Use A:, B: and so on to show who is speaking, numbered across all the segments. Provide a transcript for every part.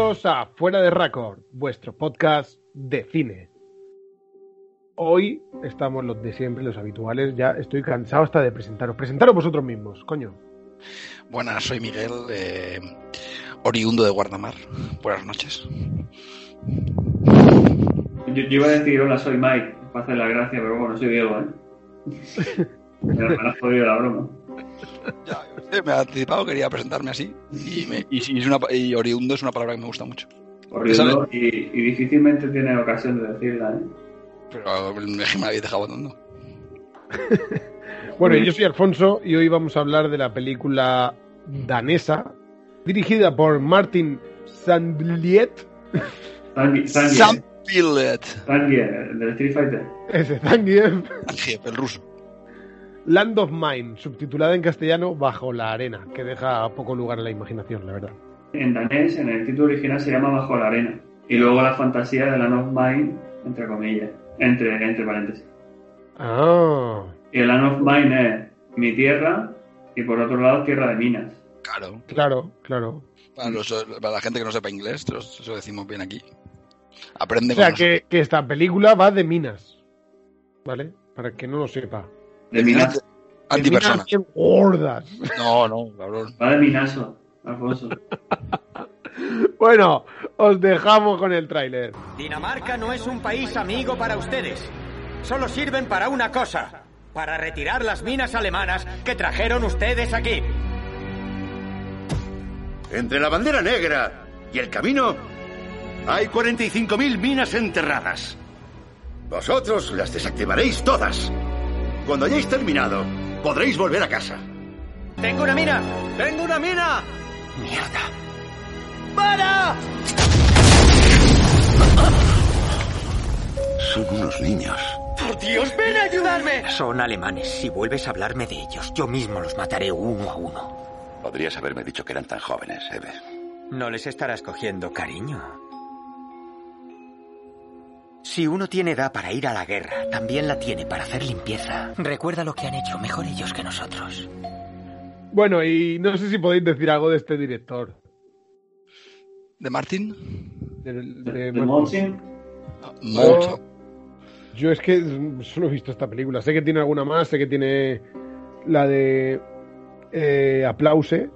A: Bienvenidos a Fuera de Record, vuestro podcast de cine. Hoy estamos los de siempre, los habituales. Ya estoy cansado hasta de presentaros. Presentaros vosotros mismos, coño.
B: Buenas, soy Miguel, eh, oriundo de Guardamar. Buenas noches.
C: Yo, yo iba a decir, hola, soy Mike, para hacer la gracia, pero bueno, soy Diego, ¿eh? Me me has jodido la broma.
B: Ya, me he anticipado, quería presentarme así. Y, me- y si es una, y oriundo es una palabra que me gusta mucho.
C: Horrible, y, y difícilmente tiene ocasión de decirla, ¿eh?
B: Pero me me habéis dejado abandonado.
A: Bueno, yo soy Alfonso y hoy vamos a hablar de la película danesa dirigida por Martin Sandliet.
B: Pillet.
C: Zangief, del Street Fighter.
A: Ese. Zangief,
B: el ruso.
A: Land of Mine, subtitulada en castellano Bajo la Arena, que deja poco lugar a la imaginación, la verdad.
C: En danés, en el título original se llama Bajo la Arena. Y luego la fantasía de la of Mine, entre comillas, entre, entre paréntesis.
A: Ah,
C: Y el Land of Mine es mi tierra y por otro lado tierra de minas.
B: Claro.
A: claro, claro.
B: Para, los- para la gente que no sepa inglés, eso decimos bien aquí. Aprende
A: O sea, que, que esta película va de minas, ¿vale? Para el que no lo sepa.
C: De.
A: De
B: Antipersona.
A: minas bien gordas.
B: No, no, cabrón.
C: Va de minaso, Alfonso.
A: Bueno, os dejamos con el tráiler.
D: Dinamarca no es un país amigo para ustedes. Solo sirven para una cosa. Para retirar las minas alemanas que trajeron ustedes aquí.
E: Entre la bandera negra y el camino hay 45.000 minas enterradas. Vosotros las desactivaréis todas. Cuando hayáis terminado, podréis volver a casa.
D: ¡Tengo una mina! ¡Tengo una mina!
E: Mierda.
D: ¡Para!
E: Son unos niños.
D: ¡Por Dios, ven a ayudarme!
F: Son alemanes. Si vuelves a hablarme de ellos, yo mismo los mataré uno a uno.
E: Podrías haberme dicho que eran tan jóvenes, Eve.
F: No les estarás cogiendo cariño. Si uno tiene edad para ir a la guerra, también la tiene para hacer limpieza. Recuerda lo que han hecho, mejor ellos que nosotros.
A: Bueno, y no sé si podéis decir algo de este director.
B: ¿De Martín?
A: De, de-
C: De
A: bueno,
C: Monsin,
B: Mucho.
A: yo es que solo he visto esta película. Sé que tiene alguna más, sé que tiene la de eh, Aplause.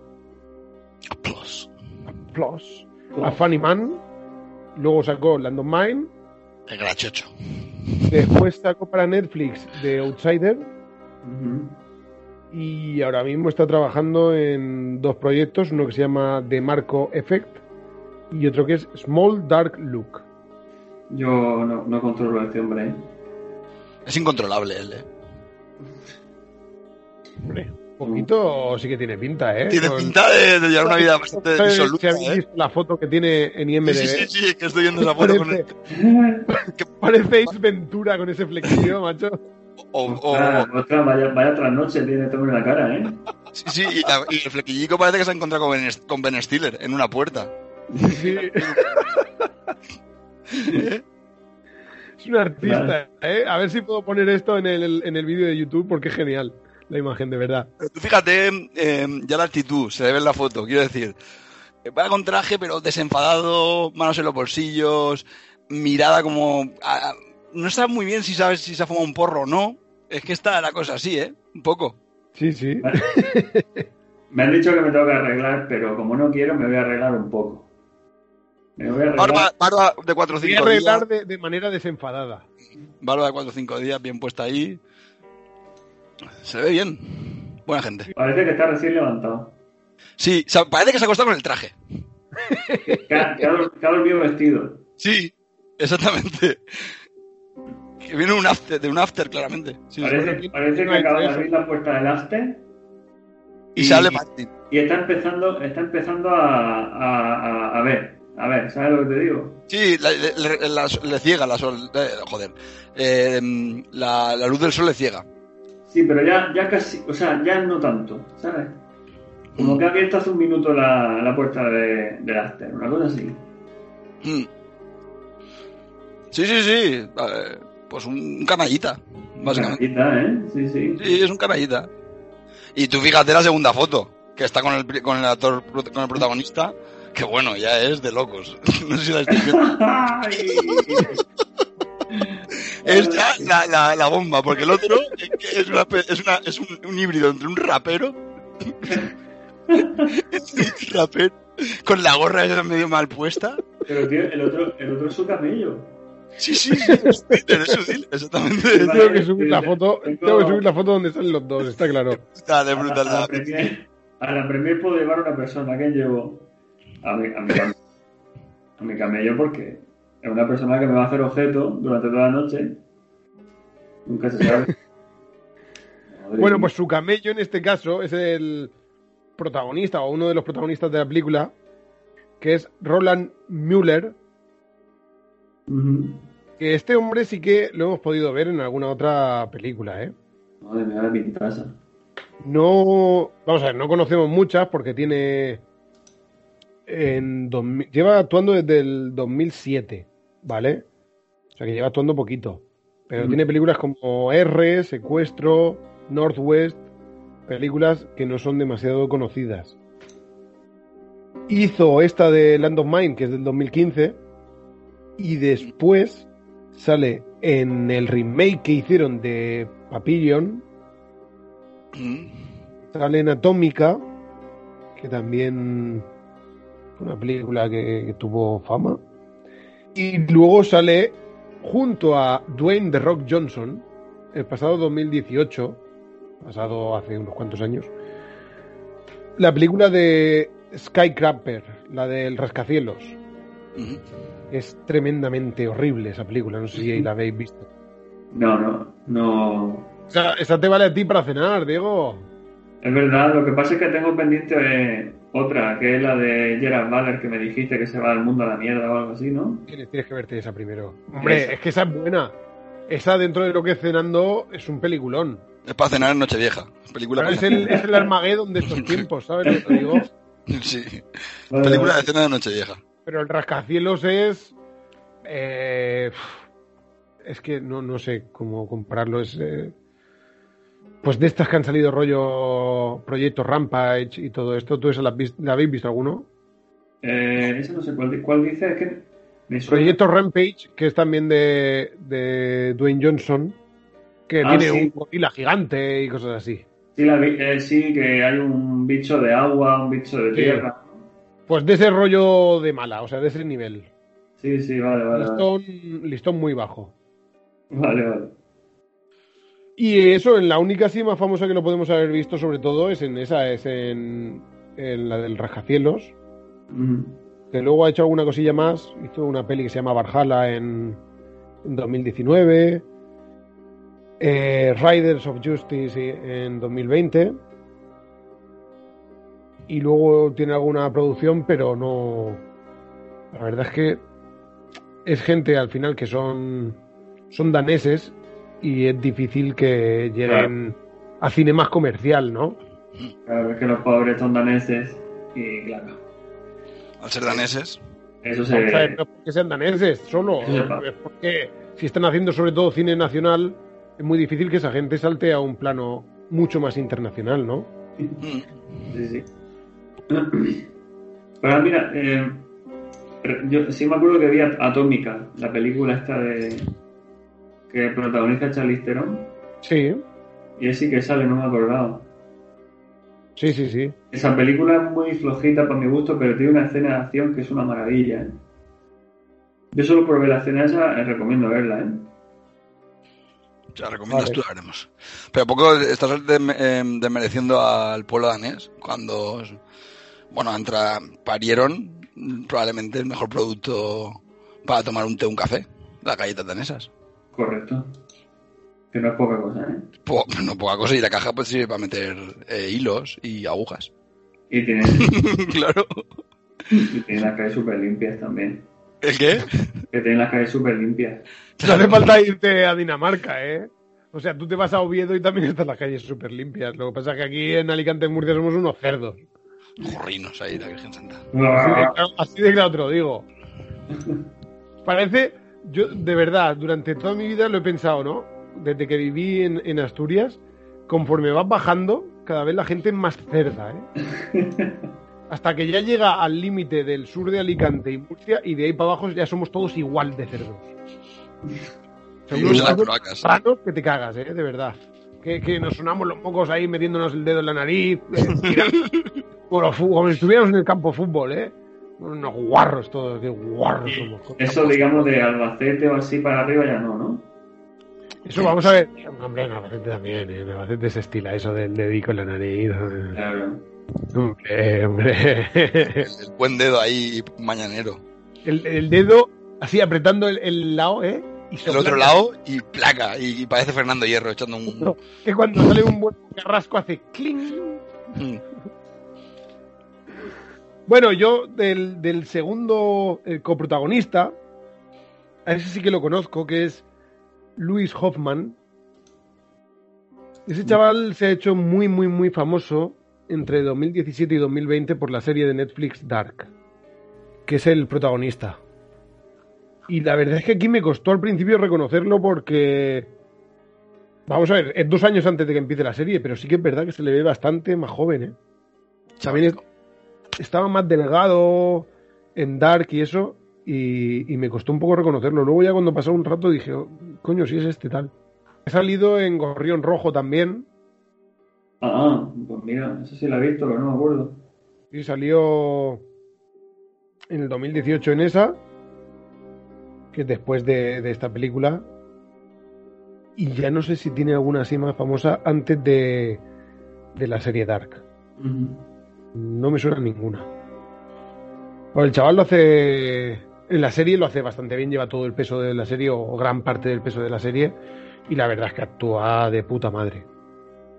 B: Plus,
A: A Funny Man. Luego sacó Land of Mine.
B: El grachocho.
A: Después sacó para Netflix The Outsider. Y ahora mismo está trabajando en dos proyectos, uno que se llama The Marco Effect y otro que es Small Dark Look.
C: yo no, no controlo a este hombre, ¿eh?
B: Es incontrolable él, eh.
A: Hombre, poquito sí que tiene pinta, ¿eh?
B: Tiene
A: Con-
B: pinta de, de llevar una vida bastante
A: ¿Sabes si
B: disoluta,
A: habéis
B: ¿eh?
A: visto la foto que tiene en IMDb?
B: Sí, sí, sí, sí, que estoy viendo esa foto con
A: Parece,
B: el... que-
A: parece Ace Ventura con ese flequillo, macho.
B: o, o-
C: Ostras, ostras, vaya, vaya trasnoche tiene este hombre en la cara, ¿eh?
B: sí, sí, y, la- y el flequillico parece que se ha encontrado con Ben, con Ben Stiller en una puerta.
A: Sí. es un artista, ¿eh? A ver si puedo poner esto en el, en el vídeo de YouTube porque es genial la imagen, de verdad.
B: Tú fíjate eh, ya la actitud, se ve en la foto, quiero decir. Va con traje, pero desenfadado, manos en los bolsillos, mirada como... a- a- no sabes muy bien si sabes si se ha fumado un porro o no. Es que está la cosa así, ¿eh? Un poco.
A: Sí, sí.
C: Me han dicho que me tengo que arreglar, pero como no quiero, me voy a arreglar un poco. Me voy a arreglar.
B: Barba, barba de 4 o
A: Voy a
B: 5 días.
A: arreglar de, de manera desenfadada.
B: Barba de 4 o 5 días, bien puesta ahí. Se ve bien. Buena gente.
C: Parece que está recién levantado.
B: Sí, parece que se ha acostado con el traje.
C: Que ha, que dormido vestido.
B: Sí, exactamente. Que viene un after, de un after, claramente. Sí.
C: Parece, parece que acaba de abrir la puerta del after
B: Y sale Martin.
C: y está empezando, está empezando a, a, a- a ver. A ver, ¿sabes lo que te digo?
B: Sí, la- le, le- la- le ciega la sol. eh, joder. Eh, la, la luz del sol le ciega.
C: Sí, pero ya, ya casi, o sea, ya no tanto, ¿sabes? Como que ha abierto hace un minuto la, la puerta de, del after, una cosa así.
B: Mm. Sí, sí, sí. eh, pues un canallita, básicamente.
C: Canallita, ¿eh? Sí, sí.
B: Sí, es un canallita. Y tú fíjate la segunda foto, que está con el, con el actor, con el protagonista, que bueno, ya es de locos. No sé si la estáis viendo. Es ya la, la, la bomba, porque el otro es, una es, una- es un, un híbrido entre un rapero, un rapero con la gorra esa medio mal puesta.
C: Pero tío, el otro, el otro es su camello.
B: Sí, sí, sí, es sutil, exactamente.
A: Tengo que subir la foto,
C: Tengo-
A: tengo que subir la foto donde salen los dos, está claro.
B: Está de
C: A la, a
B: brutal.
C: la premier, a la premier puedo llevar una persona que llevo a mi, a mi cam- a mi camello porque es una persona que me va a hacer objeto durante toda la noche. Nunca se sabe.
A: Bueno, pues su camello en este caso es el protagonista o uno de los protagonistas de la película, que es Roland Müller, que este hombre sí que lo hemos podido ver en alguna otra película, ¿eh?
C: Madre mía, mi casa.
A: No, vamos a ver, no conocemos muchas porque tiene en 2000 lleva actuando desde el 2007, ¿vale? O sea que lleva actuando poquito. Pero
C: Mm.
A: tiene películas como R, Secuestro, Northwest, películas que no son demasiado conocidas. Hizo esta de Land of Mine, que es del 2015, y después sale en el remake que hicieron de Papillon,
B: Mm.
A: Sale en Atómica, que también fue una película que, que tuvo fama. Y luego sale junto a Dwayne The Rock Johnson, el pasado 2018, pasado hace unos cuantos años, la película de Skycrapper, la del rascacielos. Es tremendamente horrible esa película, no sé si la habéis visto.
C: No, no, no.
A: O sea, esa te vale a ti para cenar, Diego.
C: Es verdad, lo que pasa es que tengo pendiente otra, que es la de Gerard Butler, que me dijiste que se va del mundo a la mierda o algo así, ¿no?
A: Tienes, tienes que verte esa primero. Hombre,
C: Esa.
A: es que esa es buena. Esa dentro de lo que es cenando es un peliculón.
B: Es para cenar en Nochevieja. Película
A: Pero es el, es el Armageddon de estos tiempos, ¿sabes lo que te digo?
B: Sí.
C: Vale,
B: Película de cena de Nochevieja.
A: Pero el rascacielos es. eh, es que no, no sé cómo compararlo. Es. eh, pues de estas que han salido rollo Proyecto Rampage y todo esto, ¿tú esa la, habéis visto alguno?
C: Eh, esa no sé cuál, cuál dice, es que me suena.
A: Proyecto Rampage, que es también de, de Dwayne Johnson, que
C: Ah,
A: tiene
C: sí.
A: un gorila gigante y cosas así.
C: Sí, la eh, sí, que hay un bicho de agua, un bicho de
A: Sí.
C: tierra.
A: Pues de ese rollo de mala, o sea, de ese nivel.
C: Sí, sí, vale, vale. Vale,
A: Listón, listón muy bajo.
C: vale. vale.
A: Y eso, en la única sí más famosa que lo podemos haber visto, sobre todo, es en esa, es en, en la del Rascacielos.
C: Ujú.
A: Que luego ha hecho alguna cosilla más. Hizo una peli que se llama Valhalla en, en 2019. eh, Riders of Justice en 2020. Y luego tiene alguna producción, pero no. La verdad es que es gente al final que son, son daneses y es difícil que lleguen a cine más comercial, ¿no?
C: Claro, es que los pobres son daneses y claro,
B: Al ser daneses.
C: eso
A: O sea,
C: se...
A: no es porque sean daneses solo, es porque si están haciendo sobre todo cine nacional, es muy difícil que esa gente salte a un plano mucho más internacional, ¿no?
C: Sí, sí. Pero mira, eh, yo sí me acuerdo que vi Atómica, la película esta de que protagoniza Charlize Theron,
A: Sí,
C: y él sí que sale, no me acordaba.
A: sí, sí, sí.
C: Esa película es muy flojita para mi gusto, pero tiene una escena de acción que es una maravilla. ¿eh? Yo solo probé la escena esa, eh, recomiendo verla, ¿eh?
B: Ya recomiendas
A: Vale.
B: tú, la haremos. Pero poco estás em, desmereciendo al pueblo danés cuando, bueno, entra, parieron probablemente el mejor producto para tomar un té o un café, las galletas danesas.
C: Correcto. Que no es poca cosa, ¿eh?
B: Po- no poca cosa, y la caja pues sirve para meter eh, hilos y agujas.
C: Y tienen,
B: claro.
C: y tienen las calles súper limpias también.
B: ¿El qué?
C: Que tienen las calles súper limpias.
A: No hace falta irte a Dinamarca, ¿eh? O sea, tú te vas a Oviedo y también están las calles súper limpias. Lo que pasa es que aquí en Alicante, en Murcia, somos unos cerdos.
B: Jorrinos ahí, la Virgen Santa.
A: Así de, claro- así de claro te lo digo. Parece, yo de verdad, durante toda mi vida lo he pensado, ¿no? Desde que viví en, en Asturias, conforme vas bajando, cada vez la gente es más cerda, ¿eh? Hasta que ya llega al límite del sur de Alicante y Murcia, y de ahí para abajo ya somos todos igual de cerdos. Que te cagas, ¿eh? De verdad. Que, que nos sonamos los mocos ahí metiéndonos el dedo en la nariz, eh, como si estuviéramos en el campo de fútbol, ¿eh? Unos guarros todos, qué guarros somos.
C: Eso, digamos, de Albacete o así para arriba ya no, ¿no?
A: Eso vamos a ver. Hombre, en Albacete también, ¿eh? en Albacete se estila eso del dedico en la nariz.
C: Claro.
A: Hombre, hombre.
B: El buen dedo ahí mañanero.
A: El, el dedo así apretando el, el lado, ¿eh? Y
B: El otro lado y placa. Y, y parece Fernando Hierro echando un...
A: No, que cuando sale un buen carrasco hace cling.
B: Mm.
A: Bueno, yo del, del segundo el coprotagonista, a ese sí que lo conozco, que es Luis Hoffman. Ese chaval se ha hecho muy, muy, muy famoso entre 2017 y 2020 por la serie de Netflix Dark, que es el protagonista. Y la verdad es que aquí me costó al principio reconocerlo porque... Vamos a ver, es dos años antes de que empiece la serie, pero sí que es verdad que se le ve bastante más joven, ¿eh? También es- estaba más delgado en Dark y eso, y, y me costó un poco reconocerlo. Luego ya cuando pasó un rato dije, "Oh, coño, si es este tal. He salido en Gorrión Rojo también,
C: Ah, pues mira, eso sí la he visto, pero no me acuerdo.
A: y salió en el 2018 en esa, que es después de, de esta película. Y ya no sé si tiene alguna así más famosa antes de, de la serie Dark.
C: Ujú.
A: No me suena ninguna. Bueno, el chaval lo hace. En la serie lo hace bastante bien, lleva todo el peso de la serie, o gran parte del peso de la serie. Y la verdad es que actúa de puta madre.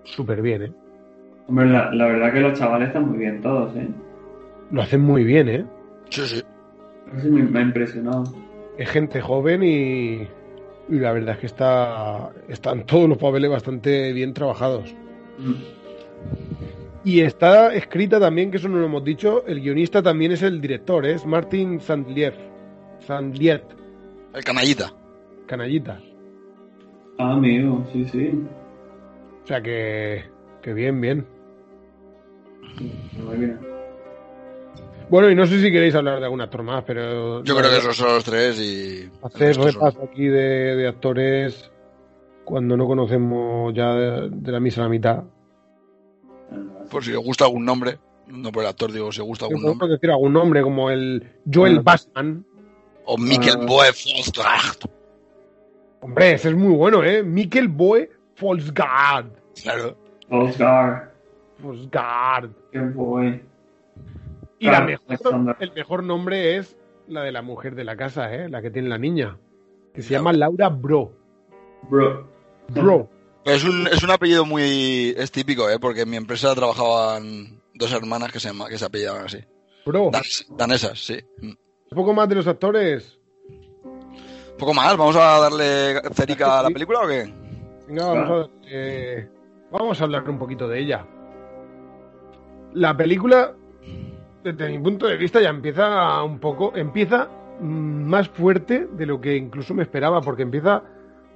A: Súper bien, ¿eh?
C: Hombre, la, la verdad que los chavales están muy bien todos, ¿eh?
A: Lo hacen muy bien, ¿eh?
B: Sí, sí.
C: Eso me, me ha impresionado.
A: Es gente joven y. Y la verdad es que está. Están todos los papeles bastante bien trabajados.
C: Mm.
A: Y está escrita también, que eso no lo hemos dicho, el guionista también es el director, ¿eh? es Martin Sandlier. Sandlier,
B: El canallita.
A: canallita.
C: Ah, amigo, sí, sí.
A: O sea que, que bien, bien.
C: Muy bien.
A: Bueno, y no sé si queréis hablar de algún actor más, pero...
B: Yo creo que esos son los tres y...
A: Hacer repaso aquí de, de actores cuando no conocemos ya de, de la misa a la mitad.
B: Por si os gusta algún nombre. No por el actor, digo, si os gusta algún nombre.
A: decir algún nombre como el Joel
C: Ah.
A: Bassman.
B: O Mikkel
C: Ah.
B: Boe Fosterach.
A: Hombre, ese es muy bueno, ¿eh? Mikkel Boe Folsgaard.
B: Claro.
A: Folsgaard.
C: qué boy.
A: Y la mejor- el mejor nombre es la de la mujer de la casa, ¿eh? La que tiene la niña. Que se llama Laura Bro.
C: Bro.
A: Bro.
B: Es un, es un apellido muy... Es típico, ¿eh? Porque en mi empresa trabajaban dos hermanas que se, que se apellidaban así.
A: Bro.
B: Danes- danesas, sí. Mm.
A: Un poco más de los actores.
B: Poco más, ¿vamos a darle cérica a la película o qué?
A: Venga, vamos a, eh, vamos a hablar un poquito de ella. La película, desde mi punto de vista, ya empieza un poco, empieza mm, más fuerte de lo que incluso me esperaba, porque empieza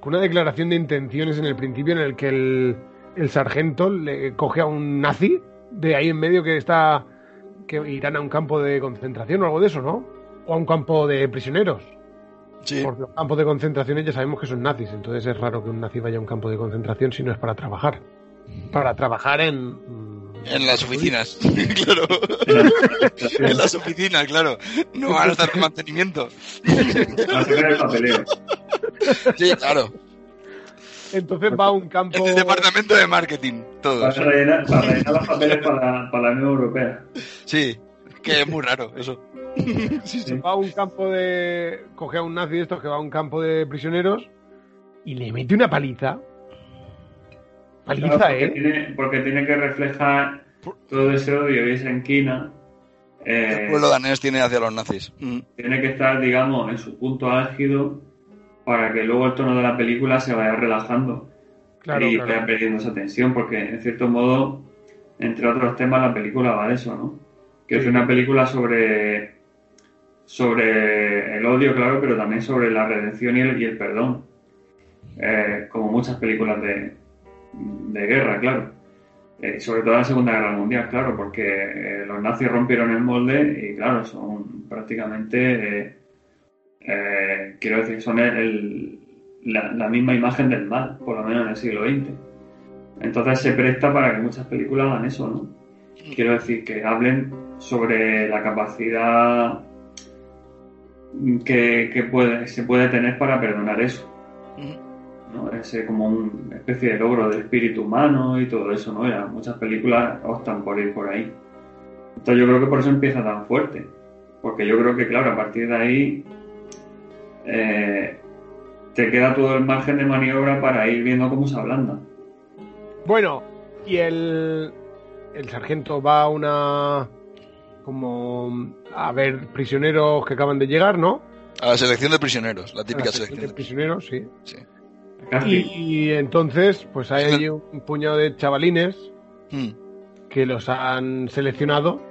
A: con una declaración de intenciones en el principio en el que el, el sargento le coge a un nazi de ahí en medio que está que irán a un campo de concentración o algo de eso, ¿no? O a un campo de prisioneros.
B: Sí.
A: Porque los campos de concentración ya sabemos que son nazis, entonces es raro que un nazi vaya a un campo de concentración si no es para trabajar. Para trabajar en, mm,
B: En las oficinas, claro. en las oficinas, claro. No van a estar en mantenimiento. Sí, claro.
A: Entonces va a un campo.
B: El departamento de marketing,
C: Para rellenar, para rellenar los papeles para, para la Unión Europea.
B: Sí, que es muy raro eso. Sí, sí.
A: Va a un campo de. Coge a un nazi de estos que va a un campo de prisioneros y le mete una paliza. Paliza,
C: Claro, porque,
A: ¿eh?
C: tiene, porque tiene que reflejar todo ese odio y esa enquina. eh,
B: El pueblo danés tiene hacia los nazis. Mm.
C: tiene que estar, digamos, en su punto álgido para que luego el tono de la película se vaya relajando
A: Claro,
C: y
A: claro.
C: vaya perdiendo esa tensión, porque en cierto modo, entre otros temas, la película va de eso, ¿no? Que es una película sobre sobre el odio, claro, pero también sobre la redención y el, y el perdón. Eh, como muchas películas de, de guerra, claro. Eh, sobre todo en la Segunda Guerra Mundial, claro, porque eh, los nazis rompieron el molde y, claro, son prácticamente, eh, quiero decir, son la, misma imagen del mal, por lo menos en el siglo XX. Entonces se presta para que muchas películas hagan eso, ¿no? Quiero decir, que hablen sobre la capacidad que, que puede, se puede tener para perdonar eso. ¿no? Ese como una especie de logro del espíritu humano y todo eso, ¿no? Ya muchas películas optan por ir por ahí. Entonces yo creo que por eso empieza tan fuerte. Porque yo creo que, claro, a partir de ahí eh, te queda todo el margen de maniobra para ir viendo cómo se ablanda.
A: Bueno, y el, el sargento va a una. como. a ver prisioneros que acaban de llegar, ¿no?
B: A la selección de prisioneros, la
A: A
B: típica
A: la sección
B: selección
A: de prisioneros, sí.
B: Sí.
A: Y, y entonces, pues hay allí un puñado de chavalines
B: Mm,
A: que los han seleccionado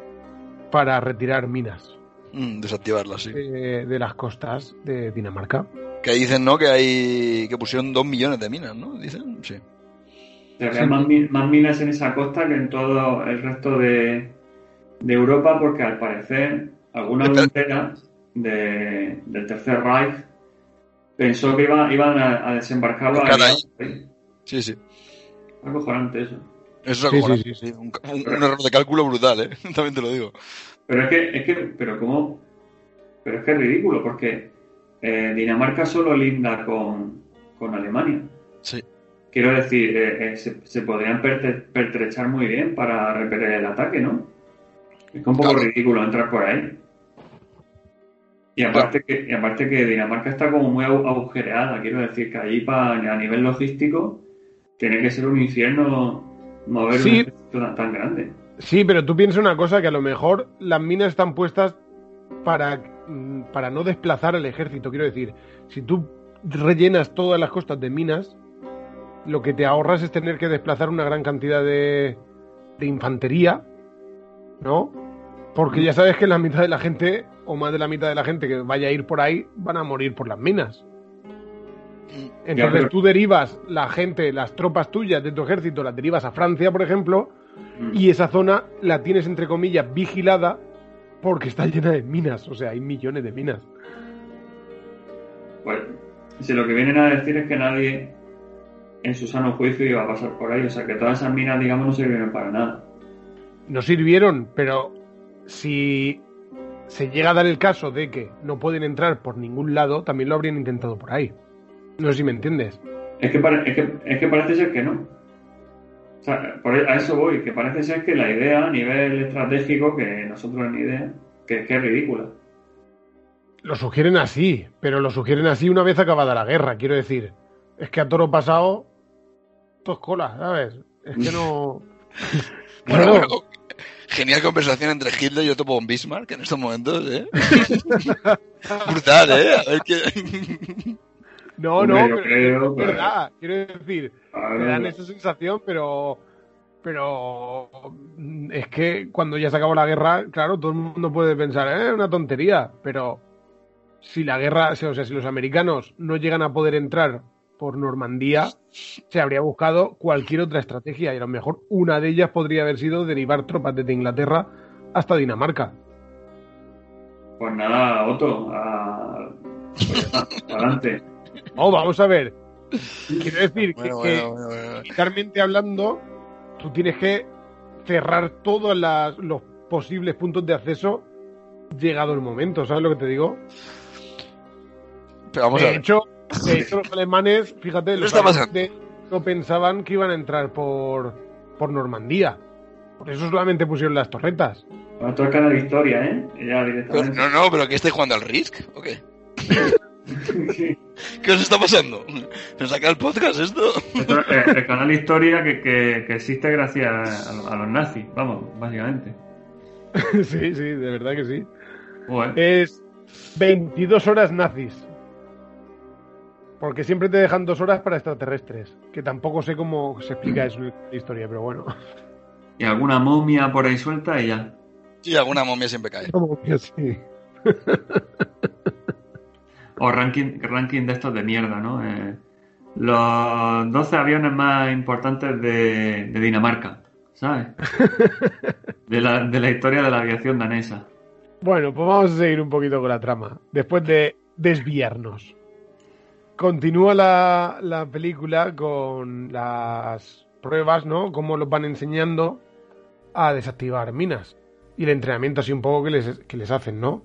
A: para retirar minas
B: mm, desactivarla, sí.
A: de las costas de Dinamarca.
B: Que dicen, ¿no? Que hay. que pusieron dos millones de minas, ¿no? Dicen, sí.
C: O sea, que hay más, mi- más minas en esa costa que en todo el resto de, de Europa, porque al parecer alguna frontera de, del Tercer Reich pensó que iba, iban a, a desembarcar los
B: Caray.
C: aliados. ahí.
B: Sí, sí.
C: Acojonante eso.
B: Eso es
A: Sí,
B: acojonante,
A: sí, sí.
B: sí. Un, un- un error de cálculo brutal, ¿eh? También te lo digo.
C: Pero es que, es que, pero cómo, pero es que es ridículo, porque eh, Dinamarca solo linda con, con Alemania.
B: Sí.
C: Quiero decir, eh, eh, se, se podrían pertrechar muy bien para repeler el ataque, ¿no? Es un poco
B: Claro.
C: ridículo entrar por ahí. Y aparte, que, y aparte que Dinamarca está como muy agu- agujereada, quiero decir que allí pa- a nivel logístico tiene que ser un infierno mover
A: Sí.
C: un ejército tan, tan grande.
A: Sí, pero tú piensas una cosa, que a lo mejor las minas están puestas para, mm, para no desplazar al ejército. Quiero decir, si tú rellenas todas las costas de minas, lo que te ahorras es tener que desplazar una gran cantidad de, de infantería, ¿no? Porque ya sabes que la mitad de la gente, o más de la mitad de la gente que vaya a ir por ahí, van a morir por las minas. Entonces tú derivas la gente, las tropas tuyas de tu ejército, las derivas a Francia, por ejemplo,
C: Mm.
A: y esa zona la tienes entre comillas vigilada porque está llena de minas, o sea, hay millones de minas.
C: Pues, si lo que vienen a decir es que nadie en su sano juicio iba a pasar por ahí, o sea que todas esas minas, digamos, no sirvieron para nada.
A: No sirvieron, pero si se llega a dar el caso de que no pueden entrar por ningún lado, también lo habrían intentado por ahí. No sé si me entiendes.
C: Es que, pare- es que, es que parece ser que no. O sea, por- a eso voy, que parece ser que la idea a nivel estratégico, que nosotros ni idea, que, que es ridícula.
A: Lo sugieren así, pero lo sugieren así una vez acabada la guerra, quiero decir. Es que a toro pasado, todo es cola, ¿sabes? Es que no...
B: Bueno,
A: Bueno,
B: bueno, genial conversación entre Hitler y Otto von Bismarck en estos momentos, ¿eh? Brutal, ¿eh? A ver qué...
A: no,
C: Hombre,
A: no, pero
C: creo,
A: es verdad, quiero decir, me dan esa sensación, pero pero es que cuando ya se acabó la guerra, claro, todo el mundo puede pensar, eh, una tontería, pero si la guerra, o sea, si los americanos no llegan a poder entrar por Normandía, se habría buscado cualquier otra estrategia y a lo mejor una de ellas podría haber sido derivar tropas desde Inglaterra hasta Dinamarca.
C: Pues nada, Otto, a... adelante.
A: Oh, vamos a ver. Quiero decir que-
B: Bueno,
A: que,
B: bueno,
A: militarmente hablando, tú tienes que cerrar todos las- los posibles puntos de acceso llegado el momento, ¿sabes lo que te digo?
B: Pero vamos a
A: de
B: ver.
A: hecho, de hecho, los alemanes, fíjate,
B: ¿Qué
A: los alemanes no pensaban que iban a entrar por, por Normandía. Por eso solamente pusieron las torretas.
C: Bueno, esto es canal Historia, ¿eh? Ya
B: Pero-
C: directamente.
B: no, no, pero ¿qué estáis jugando al Risk? ¿O qué?
C: Sí.
B: ¿Qué os está pasando? ¿Se saca el podcast esto?
C: Esto es el canal Historia que, que- que existe gracias a, a los nazis, vamos, básicamente.
A: sí, sí, de verdad que sí. Es 22 horas nazis. Porque siempre te dejan dos horas para extraterrestres. Que tampoco sé cómo se explica eso en la historia, pero bueno.
C: Y alguna momia por ahí suelta y ya.
B: Sí, alguna momia siempre cae.
A: Como que sí.
C: O ranking, ranking de estos de mierda, ¿no? Eh, los 12 aviones más importantes de, de Dinamarca, ¿sabes? De la, de la historia de la aviación danesa.
A: Bueno, pues vamos a seguir un poquito con la trama. Después de desviarnos. Continúa la, la película con las pruebas, ¿no? Cómo los van enseñando a desactivar minas. Y el entrenamiento así un poco que les, que les hacen, ¿no?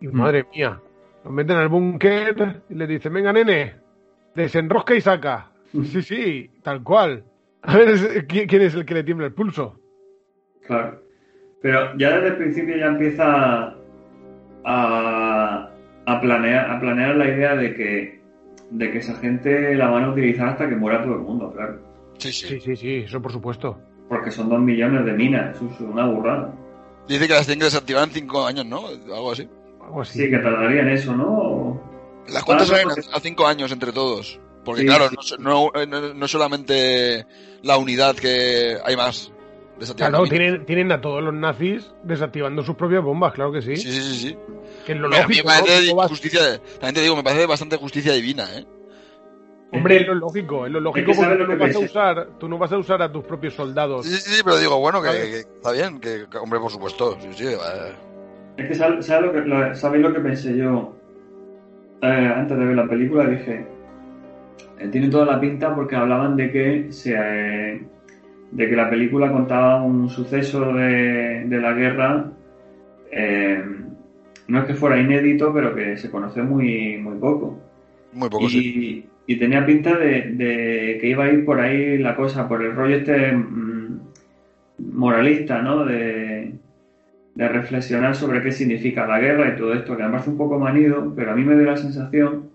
A: Y
C: Mm.
A: madre mía, los meten al búnker y les dicen, venga nene, desenrosca y saca. Sí, sí, tal cual. A ver es- ¿quién es el que le tiembla el pulso.
C: Claro. Pero ya desde el principio ya empieza a, a planear, a planear la idea de que, de que esa gente la van a utilizar hasta que muera todo el mundo, claro.
B: Sí, sí.
A: Sí, sí, sí, eso por supuesto.
C: Porque son dos millones de minas, eso es una burrada.
B: Dice que las tienen que desactivar en 5 años, ¿no? Algo así.
A: Algo así.
C: Sí, que tardarían eso, ¿no?
B: Las cuentas salen
C: porque-
B: a 5 años entre todos. Porque
C: Sí,
B: claro,
C: sí.
B: no no, eh, no, no solamente la unidad que hay más desactivando.
A: Claro, tienen, tienen a todos los nazis desactivando sus propias bombas, claro que sí.
B: Sí, sí, sí. sí.
A: Que es lo
B: Pero a mí
A: lógico.
B: me parece justicia. También te digo, me parece bastante justicia divina, ¿eh?
A: Hombre, es lo lógico, es lo lógico porque
C: lo
A: tú no,
C: que
A: vas a usar, tú no vas a usar a tus propios soldados.
B: Sí, sí, sí, pero digo, bueno, que, está bien, que, que, hombre, por supuesto. Sí, sí, eh,
C: Es que sab- ¿sabes lo que, lo- ¿sabéis lo que pensé yo eh, antes de ver la película? Dije, eh, tiene toda la pinta porque hablaban de que se, eh, de que la película contaba un suceso de, de la guerra. eh, no es que fuera inédito, pero que se conoce muy, muy poco.
B: muy poco, sí.
C: y, y tenía pinta de, de que iba a ir por ahí la cosa, por el rollo este mm, moralista, ¿no? De, de reflexionar sobre qué significa la guerra y todo esto, que me parece un poco manido, pero a mí me dio la sensación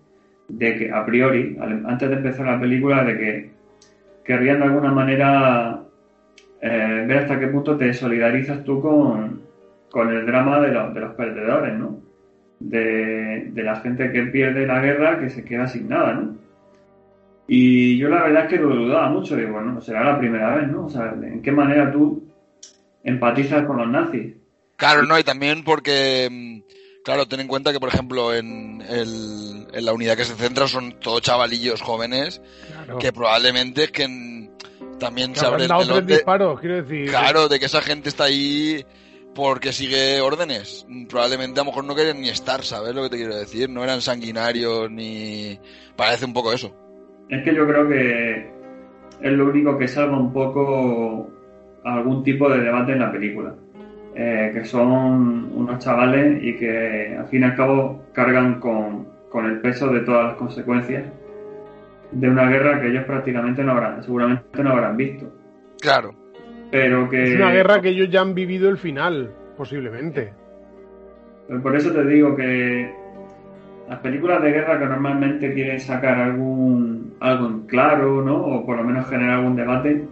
C: de que a priori, antes de empezar la película, de que querrían de alguna manera eh, ver hasta qué punto te solidarizas tú con, con el drama de, los- de los perdedores, ¿no? De, de la gente que pierde la guerra, que se queda sin nada, ¿no? Y yo la verdad es que lo dudaba mucho, digo, bueno, será la primera vez, ¿no? O sea, ¿en qué manera tú empatizas con los nazis?
B: Claro, no, y también porque, mm, claro, ten en cuenta que, por ejemplo, en, el- en la unidad que se centra son todos chavalillos jóvenes
A: Claro.
B: que probablemente es que mm, también
A: Que
B: se abre el de-
A: disparos, quiero decir.
B: Claro, de que esa gente está ahí porque sigue órdenes. Probablemente a lo mejor no quieren ni estar, ¿sabes lo que te quiero decir? No eran sanguinarios ni... Parece un poco eso.
C: Es que yo creo que es lo único que salva un poco algún tipo de debate en la película. Eh, que son unos chavales y que al fin y al cabo cargan con, con el peso de todas las consecuencias de una guerra que ellos prácticamente no habrán, seguramente no habrán visto.
B: Claro.
C: Pero que
A: Es una guerra que ellos ya han vivido el final, posiblemente.
C: Por eso te digo que las películas de guerra que normalmente quieren sacar algún algo en claro, ¿no? O por lo menos generar algún debate.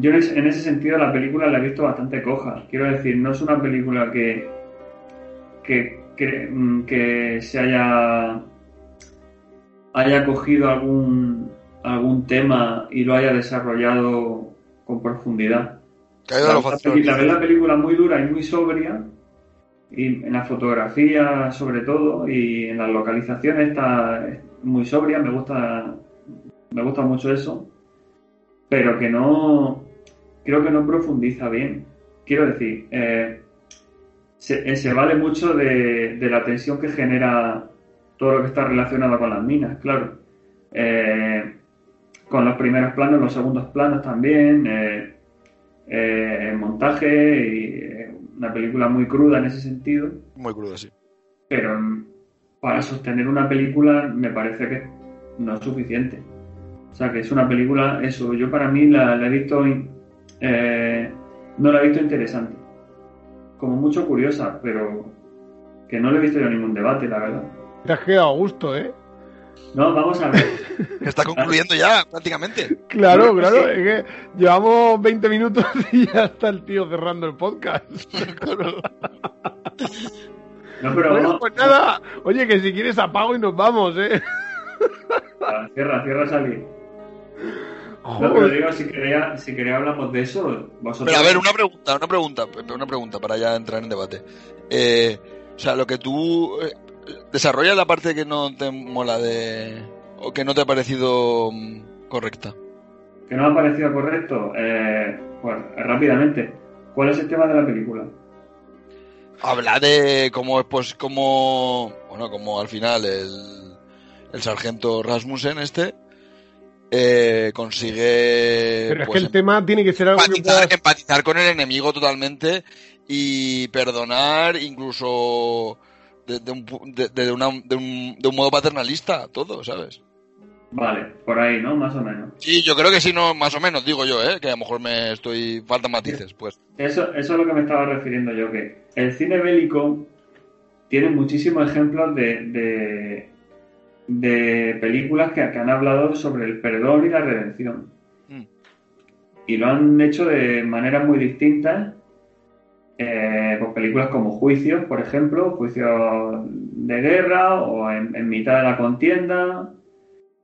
C: Yo en ese, en ese sentido la película la he visto bastante coja. Quiero decir, no es una película que que, que, mm, que se haya haya cogido algún algún tema y lo haya desarrollado con profundidad. La, la película muy dura y muy sobria, y en la fotografía sobre todo, y en las localizaciones está muy sobria, me gusta, me gusta mucho eso, pero que no, creo que no profundiza bien. Quiero decir, eh, se, eh, se vale mucho de, de la tensión que genera todo lo que está relacionado con las minas, claro. Eh, con los primeros planos, los segundos planos también. eh, en montaje y una película muy cruda en ese sentido,
B: Muy crudo, sí.
C: pero mm, para sostener una película me parece que no es suficiente. O sea, que es una película, eso, yo para mí la, la he visto, eh, no la he visto interesante. Como mucho curiosa, pero que no le he visto yo ningún debate, la verdad.
A: Te has quedado a gusto, ¿eh?
C: No, vamos a ver.
B: Que está concluyendo ya, prácticamente.
A: Claro, claro, es que llevamos 20 minutos y ya está el tío cerrando el podcast.
C: No, pero
A: Bueno,
C: vamos.
A: pues nada, oye, que si quieres apago y nos vamos, ¿eh?
C: Cierra, cierra salir. No, pero digo, si quería, si quería hablamos de eso, vosotros.
B: Pero a ver, una pregunta, una pregunta, una pregunta para ya entrar en debate. Eh, o sea, lo que tú eh, desarrollas la parte que no te mola de o que no te ha parecido mm, correcta.
C: Que no me ha parecido correcto. Eh, pues rápidamente. ¿Cuál es el tema de la película?
B: Habla de cómo es pues como bueno, como al final el, el sargento Rasmussen este eh, consigue
A: Pero es
B: pues,
A: que el tema tiene que ser algo que
B: empatizar,
A: puedas...
B: empatizar con el enemigo totalmente y perdonar incluso de, de un, de, de una- de un, de un modo paternalista todo, ¿sabes?
C: Vale, por ahí, ¿no? Más o menos.
B: Sí, yo creo que sí, no, más o menos, digo yo, ¿eh? que a lo mejor me estoy faltan matices, pues.
C: Eso, eso es lo que me estaba refiriendo yo, que el cine bélico tiene muchísimos ejemplos de, de, de películas que, que han hablado sobre el perdón y la redención.
B: Mm.
C: Y lo han hecho de maneras muy distintas. Eh, pues películas como Juicios, por ejemplo, Juicios de guerra o en, en mitad de la contienda,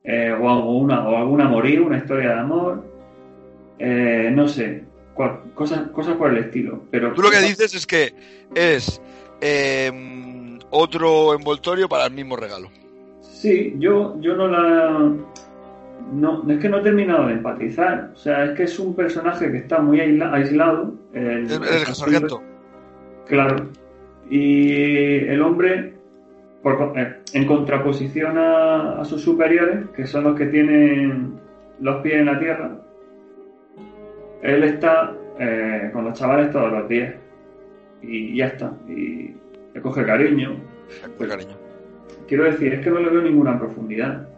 C: eh, o, alguna, o alguna morir, una historia de amor. Eh, no sé, cual- cosas, cosas por el estilo. Pero
B: Tú lo que dices es que es eh, otro envoltorio para el mismo regalo.
C: Sí, yo, yo no la. No, es que no he terminado de empatizar. O sea, es que es un personaje que está muy aisla- aislado. El,
B: El, el.
C: Claro. Y el hombre, por eh, en contraposición a, a sus superiores, que son los que tienen los pies en la tierra, él está eh, con los chavales todos los días. Y ya está. Y le coge cariño.
B: Con cariño.
C: Quiero decir, es que no le veo ninguna profundidad.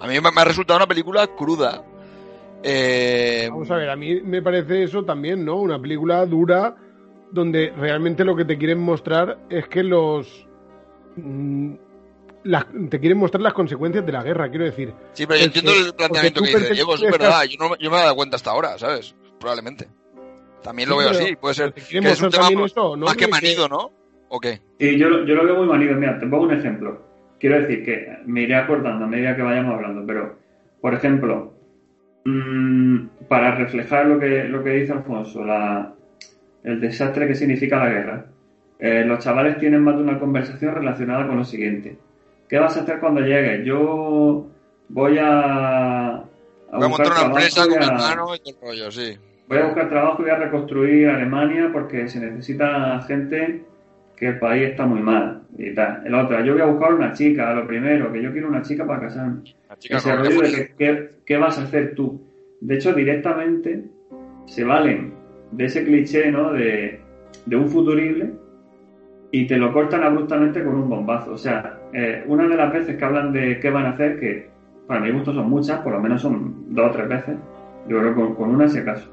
B: A mí me, ha resultado una película cruda. Eh,
A: Vamos a ver, a mí me parece eso también, ¿no? Una película dura donde realmente lo que te quieren mostrar es que los... mm, las- te quieren mostrar las consecuencias de la guerra, quiero decir.
B: Sí, pero yo entiendo el planteamiento que
A: tú
B: dice Diego, es verdad, yo no, yo me he dado cuenta hasta ahora, ¿sabes? Probablemente. También lo
A: Sí,
B: veo
A: pero-
B: así, puede ser que es un tema más,
A: eso, ¿no?
B: más que- manido, ¿no? ¿O qué?
C: Y yo, lo- yo lo veo muy manido. Mira, te pongo un ejemplo. Quiero decir que me iré acordando a medida que vayamos hablando, pero, por ejemplo, mm, para reflejar lo que, lo que dice Alfonso, la, el desastre que significa la guerra, eh, los chavales tienen más de una conversación relacionada con lo siguiente. ¿Qué vas a hacer cuando llegues? Yo voy a, a
B: Voy a montar una empresa con mi hermano y todo el rollo, sí.
C: Voy a buscar trabajo y voy a reconstruir Alemania porque se necesita gente que el país está muy mal y tal. El otro, yo voy a buscar una chica, lo primero, que yo quiero una chica para casarme.
B: Chica
C: Ese rollo de que, ¿qué, qué vas a hacer tú? De hecho, directamente se valen de ese cliché, ¿no? De, de un futurible y te lo cortan abruptamente con un bombazo. O sea, eh, una de las veces que hablan de qué van a hacer, que para mi gusto son muchas, por lo menos son dos o tres veces, yo creo que con, con una si acaso.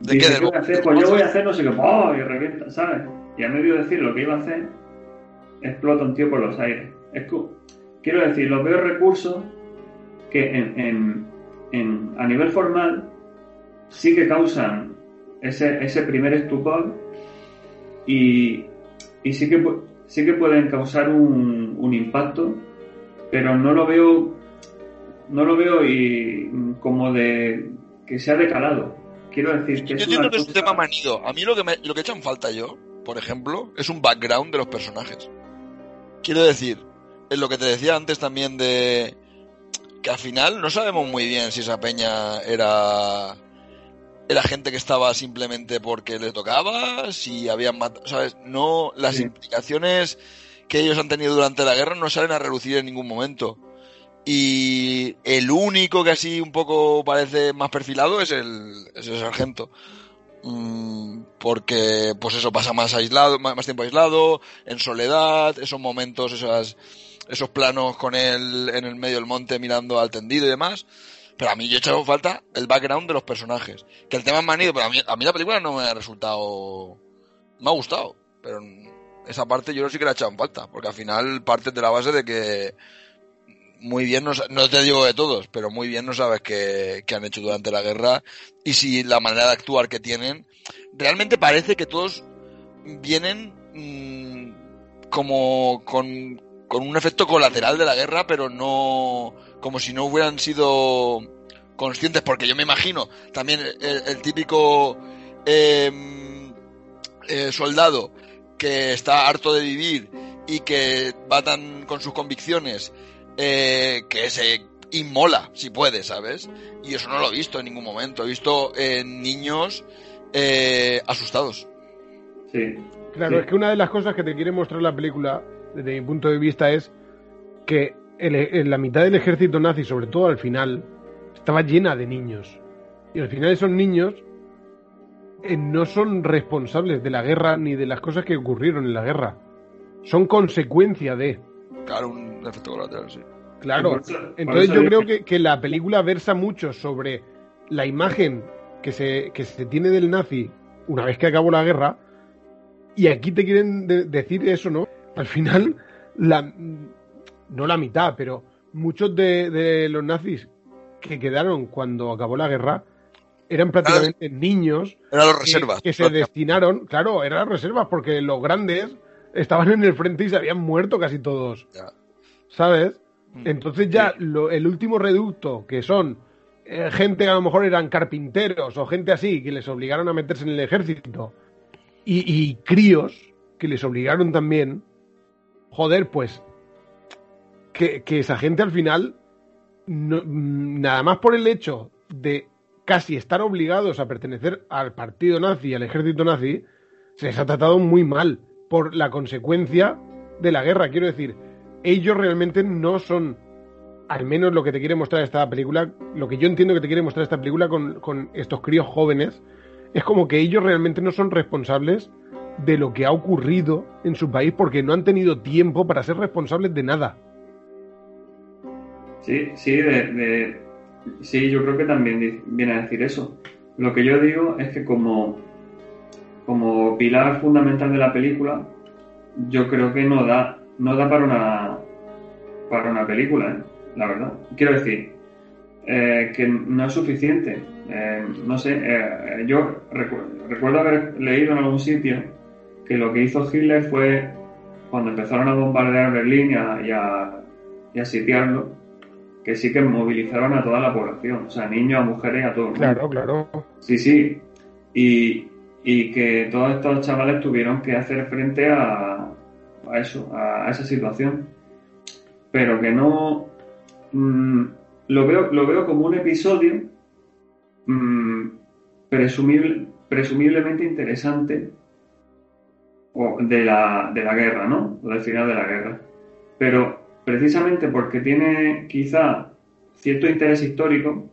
B: ¿De qué? ¿Del
C: voy a hacer? Pues yo voy a hacer no sé qué, ¡oh! y revienta, ¿sabes? Y a medio de decir lo que iba a hacer, explota un tío por los aires. Es que, quiero decir, los veo recursos que en, en- en- a nivel formal sí que causan ese, ese primer estupor y, y sí, que, sí que pueden causar un, un impacto, pero no lo veo no lo veo y como de que sea decalado. Quiero decir que
B: Yo
C: es
B: entiendo
C: una
B: que es un tema manido. A mí lo que, me, lo que echan falta yo, por ejemplo, es un background de los personajes. Quiero decir, es lo que te decía antes también de que al final no sabemos muy bien si esa peña era era gente que estaba simplemente porque le tocaba, si habían matado, ¿sabes? No, las
C: Sí.
B: implicaciones que ellos han tenido durante la guerra no salen a relucir en ningún momento. Y el único que así un poco parece más perfilado es el, es el sargento. Mm, porque pues eso pasa más aislado, más, tiempo aislado, en soledad, esos momentos, esas, esos planos con él en el medio del monte mirando al tendido y demás. Pero a mí yo he echado falta el background de los personajes. Que el tema es manido, pero a mí, a mí la película no me ha resultado. Me ha gustado. Pero esa parte yo sí que la he echado en falta. Porque al final parte de la base de que muy bien, no, no te digo de todos, pero muy bien no sabes qué, han hecho durante la guerra y si la manera de actuar que tienen. Realmente parece que todos vienen mm, como con, un efecto colateral de la guerra, pero no como si no hubieran sido conscientes, porque yo me imagino también el, el típico em, eh, soldado que está harto de vivir y que va tan con sus convicciones eh, que se inmola, si puede, ¿sabes? Y eso no lo he visto en ningún momento. He visto eh, niños eh, asustados.
C: Sí.
A: Claro,
C: Sí.
A: es que una de las cosas que te quiere mostrar la película, desde mi punto de vista, es que el- en la mitad del ejército nazi, sobre todo al final, estaba llena de niños. Y al final esos niños eh, no son responsables de la guerra ni de las cosas que ocurrieron en la guerra. Son consecuencia de.
B: Claro, un efecto colateral, sí.
A: Claro.
C: Por eso- por
A: Entonces yo creo que, que la película versa mucho sobre la imagen que se, que se tiene del nazi una vez que acabó la guerra. Y aquí te quieren de- decir eso, ¿no? Al final, la, no la mitad, pero muchos de, de los nazis que quedaron cuando acabó la guerra eran prácticamente niños
B: Eran los
A: que-
B: reservas.
A: que, se destinaron, claro, eran las reservas porque los grandes estaban en el frente y se habían muerto casi todos.
B: Ya.
A: ¿Sabes? Entonces ya lo- el último reducto, que son eh, gente que a lo mejor eran carpinteros o gente así, que les obligaron a meterse en el ejército, y, y críos, que les obligaron también, joder, pues que, que esa gente al final, no- mm, nada más por el hecho de casi estar obligados a pertenecer al partido nazi, al ejército nazi, se les ha tratado muy mal por la consecuencia de la guerra. Quiero decir, ellos realmente no son, al menos lo que te quiere mostrar esta película, lo que yo entiendo que te quiere mostrar esta película con, con estos críos jóvenes, es como que ellos realmente no son responsables de lo que ha ocurrido en su país porque no han tenido tiempo para ser responsables de nada.
C: Sí, sí, de, sí, yo creo que también viene a decir eso. Lo que yo digo es que como, como pilar fundamental de la película, yo creo que no da, no da para una, para una película, ¿eh? la verdad. Quiero decir, eh, que no es suficiente. Eh, no sé, yo recu- recuerdo haber leído en algún sitio que lo que hizo Hitler fue cuando empezaron a bombardear Berlín y a, y a, y a sitiarlo, que sí que movilizaron a toda la población, o sea, niños, a mujeres, a todo el mundo.
A: Claro, claro.
C: Sí, sí. Y, y que todos estos chavales tuvieron que hacer frente a, a eso, a, a esa situación. Pero que no. mm, lo, veo, lo veo como un episodio mm, presumible- presumiblemente interesante o de, la, de la guerra, ¿no? O del final de la guerra. Pero precisamente porque tiene quizá cierto interés histórico,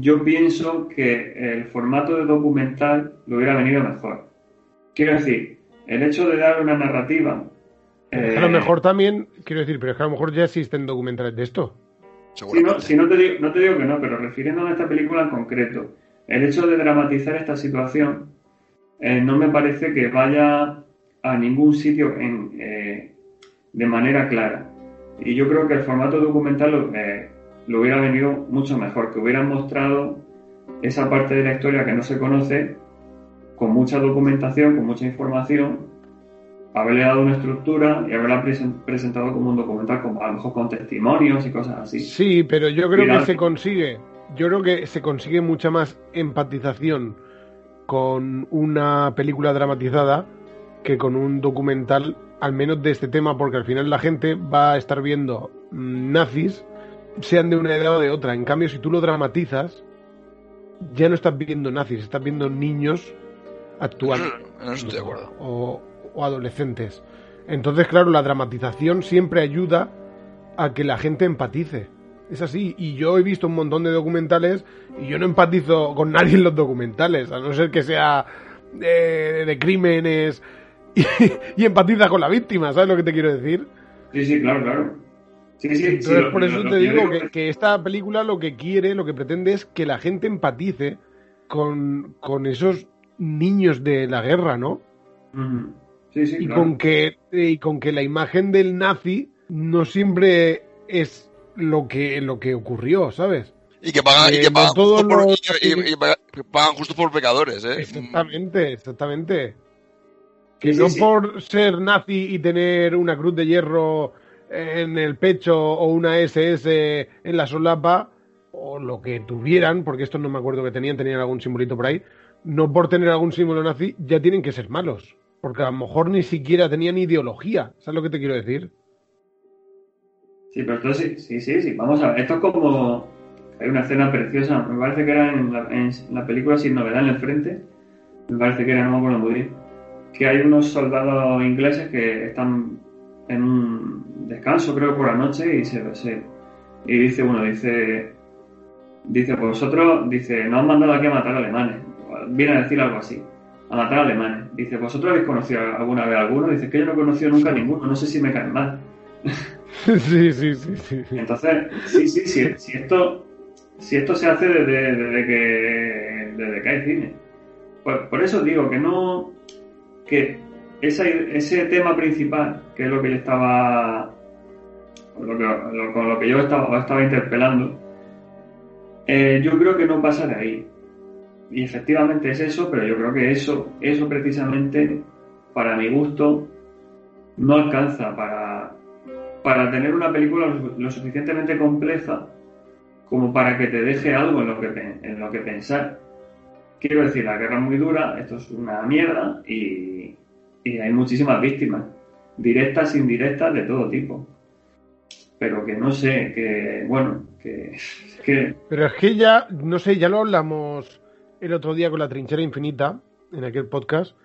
C: yo pienso que el formato de documental le hubiera venido mejor. Quiero decir, el hecho de dar una narrativa. Eh,
A: a lo mejor también, quiero decir, pero es que a lo mejor ya existen documentales de esto.
C: Si no, si no, te digo, no te digo que no, pero refiriéndome a esta película en concreto, el hecho de dramatizar esta situación eh, no me parece que vaya a ningún sitio en, eh, de manera clara. Y yo creo que el formato documental lo, eh, lo hubiera venido mucho mejor, que hubieran mostrado esa parte de la historia que no se conoce con mucha documentación, con mucha información, haberle dado una estructura y haberla presen- presentado como un documental, como a lo mejor con testimonios y cosas así.
A: Sí, pero yo creo que se consigue, yo creo que se consigue mucha más empatización con una película dramatizada que con un documental, al menos de este tema, porque al final la gente va a estar viendo nazis, sean de una edad o de otra. En cambio, si tú lo dramatizas, ya no estás viendo nazis, estás viendo niños actuando
B: En eso estoy de acuerdo.
A: o, o adolescentes. Entonces, claro, la dramatización siempre ayuda a que la gente empatice. Es así. Y yo he visto un montón de documentales y yo no empatizo con nadie en los documentales, a no ser que sea de, de crímenes y, y empatiza con la víctima, ¿sabes lo que te quiero decir?
C: Sí, sí, claro, claro. Sí, sí,
A: Entonces,
C: sí, lo-
A: por eso
C: lo-
A: te
C: lo-
A: digo que, que esta película lo que quiere, lo que pretende es que la gente empatice con, con esos niños de la guerra, ¿no?
C: Sí, sí,
A: y
C: claro.
A: con que y con que la imagen del nazi no siempre es lo que lo que ocurrió, ¿sabes?
B: Y que pagan, y
A: Eh,
B: que pagan justo por,
A: los-
B: y- y- y que pagan justo por pecadores, ¿eh?
A: Exactamente, exactamente. Que
C: sí,
A: no
C: sí.
A: por ser nazi y tener una cruz de hierro en el pecho o una SS en la solapa o lo que tuvieran, porque estos no me acuerdo que tenían, tenían algún simbolito por ahí, no por tener algún símbolo nazi ya tienen que ser malos, porque a lo mejor ni siquiera tenían ideología, ¿sabes lo que te quiero decir?
C: Sí, pero entonces sí, sí, sí, sí. Vamos a ver. Esto es como. Hay una escena preciosa. Me parece que era en la, en la película Sin Novedad en el Frente. Me parece que era, no me acuerdo muy bien. Que hay unos soldados ingleses que están en un descanso, creo, por la noche y se. se- y dice uno, dice. Dice, pues vosotros, dice, no han mandado aquí a matar alemanes. Viene a decir algo así. A matar alemanes. Dice, ¿vosotros habéis conocido alguna vez a alguno? Dice, que yo no he conocido nunca a ninguno. No sé si me caen mal.
A: sí, sí, sí, sí.
C: Entonces, sí, sí, sí, si esto, si esto se hace desde, desde que desde que hay cine. Por, por eso digo que no, que esa- ese tema principal, que es lo que yo estaba, lo que, lo- con lo que yo estaba, estaba interpelando, eh, yo creo que no pasa de ahí. Y efectivamente es eso, pero yo creo que eso, eso precisamente, para mi gusto, no alcanza para, para tener una película lo, suficientemente compleja como para que te deje algo en lo que, en lo que pensar. Quiero decir, la guerra es muy dura, esto es una mierda y, y hay muchísimas víctimas, directas, indirectas, de todo tipo. Pero que no sé, que bueno, que, que
A: Pero es que ya, no sé, ya lo hablamos el otro día con la trinchera infinita, en aquel podcast,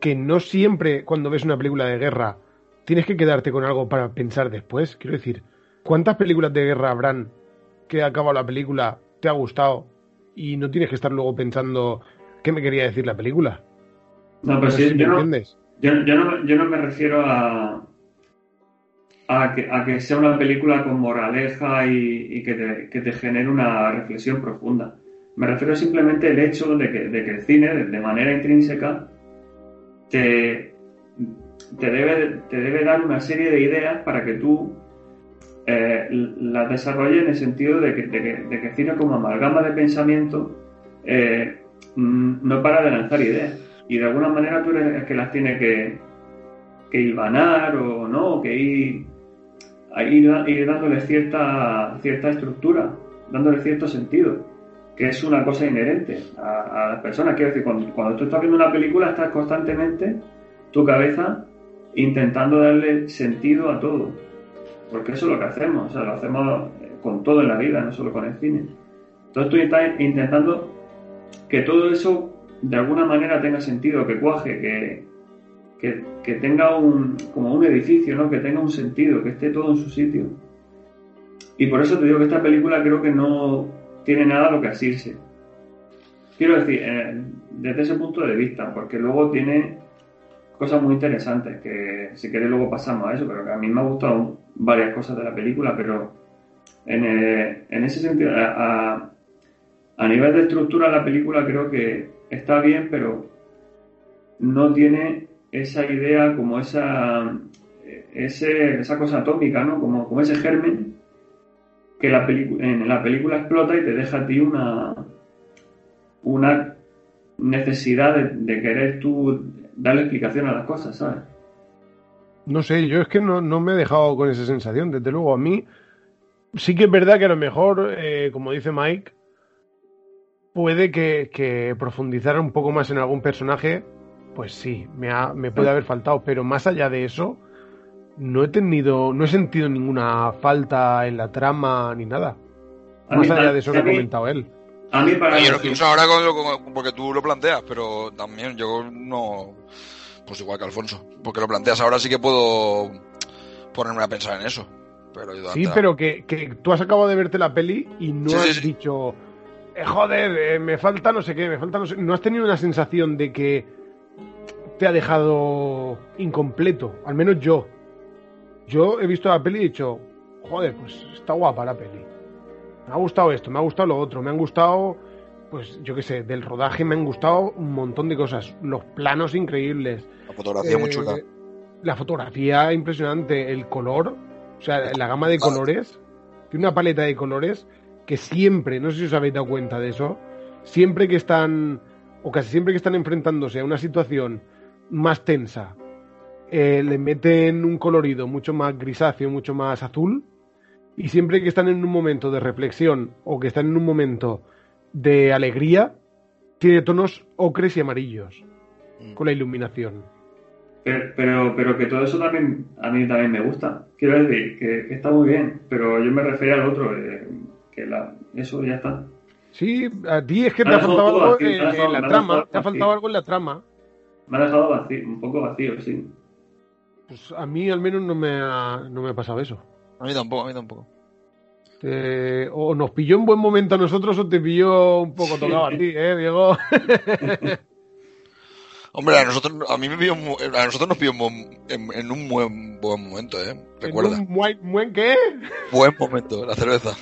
A: que no siempre cuando ves una película de guerra tienes que quedarte con algo para pensar después. Quiero decir, ¿cuántas películas de guerra habrán que acaba la película, te ha gustado y no tienes que estar luego pensando qué me quería decir la película?
C: no,
A: No
C: pero
A: sé
C: si no, yo no, yo no me refiero a, a, que, a que sea una película con moraleja y, y que, te, que te genere una reflexión profunda. Me refiero simplemente al hecho de que, el cine, de, manera intrínseca, te, te, debe, te debe dar una serie de ideas para que tú eh, las desarrolles en el sentido de que, de que, el cine como amalgama de pensamiento eh, mm, no para de lanzar ideas. Y de alguna manera tú eres el que las tiene que, que hilvanar o no, que ir, ir, ir dándole cierta, cierta estructura, dándole cierto sentido, que es una cosa inherente a, a las personas. Quiero decir, cuando, cuando tú estás viendo una película, estás constantemente tu cabeza intentando darle sentido a todo, porque eso es lo que hacemos, o sea, lo hacemos con todo en la vida, no solo con el cine. Entonces tú estás intentando que todo eso de alguna manera tenga sentido, que cuaje, que, que, que tenga un, como un edificio, ¿no? que tenga un sentido, que esté todo en su sitio. Y por eso te digo que esta película creo que no tiene nada a lo que asirse. Quiero decir, eh, desde ese punto de vista, porque luego tiene cosas muy interesantes, que si queréis luego pasamos a eso, pero que a mí me han gustado varias cosas de la película, pero en, eh, en ese sentido, a, a, nivel de estructura la película creo que está bien, pero no tiene esa idea como esa ese, esa cosa atómica, ¿no? Como, como ese germen que la en la película explota y te deja a ti una una necesidad de, de querer tú darle explicación a las cosas, ¿sabes?
A: No sé, yo es que no, no me he dejado con esa sensación, desde luego. A mí sí que es verdad que a lo mejor, eh, como dice Mike, puede que, que, profundizar un poco más en algún personaje, pues sí, me, ha, me puede haber faltado, pero más allá de eso, no he tenido, no he sentido ninguna falta en la trama ni nada.
C: A
A: más
C: mí,
A: allá de eso que ha comentado él.
C: A mí para
B: Yo lo pienso ahora con lo- con- porque tú lo planteas, pero también yo no. Pues igual que Alfonso. Porque lo planteas ahora sí que puedo ponerme a pensar en eso. pero ayudante.
A: Sí, pero que, que tú has acabado de verte la peli y no
B: Sí, sí,
A: has
B: sí.
A: dicho, "Eh, joder, eh, me falta no sé qué, me falta no sé. No has tenido una sensación de que te ha dejado incompleto, al menos yo. Yo he visto la peli y he dicho, joder, pues está guapa la peli. Me ha gustado esto, me ha gustado lo otro, me han gustado, pues yo qué sé, del rodaje me han gustado un montón de cosas. Los planos increíbles.
B: La fotografía muy
A: Eh,
B: chula.
A: La fotografía impresionante, el color, o sea, la gama de
B: paleta.
A: colores, tiene una paleta de colores que siempre, no sé si os habéis dado cuenta de eso, siempre que están, o casi siempre que están enfrentándose a una situación más tensa, eh, le meten un colorido mucho más grisáceo, mucho más azul, y siempre que están en un momento de reflexión o que están en un momento de alegría, tiene tonos ocres y amarillos
B: Mm.
A: con la iluminación.
C: Pero, pero, pero que todo eso también a mí también me gusta. Quiero decir que, que está muy bien, pero yo me refería al otro, eh, que la, eso ya está.
A: Sí, a ti es que te
C: Me
A: ha faltado algo
C: vacío,
A: en, la trama, te ha faltado algo en la trama.
C: Me ha dejado vacío, un poco vacío, sí.
A: Pues a mí al menos no me ha, no me ha pasado eso.
B: A mí tampoco, a mí tampoco.
A: Te- o nos pilló en buen momento a nosotros o te pilló un poco tocado a ti, ¿eh, Diego?
B: Hombre, a nosotros, a mí me pilló a nosotros nos pilló en, buen- en- en un buen, buen momento, ¿eh? Recuerda.
A: ¿En un buen, buen qué?
B: Buen momento, la cerveza.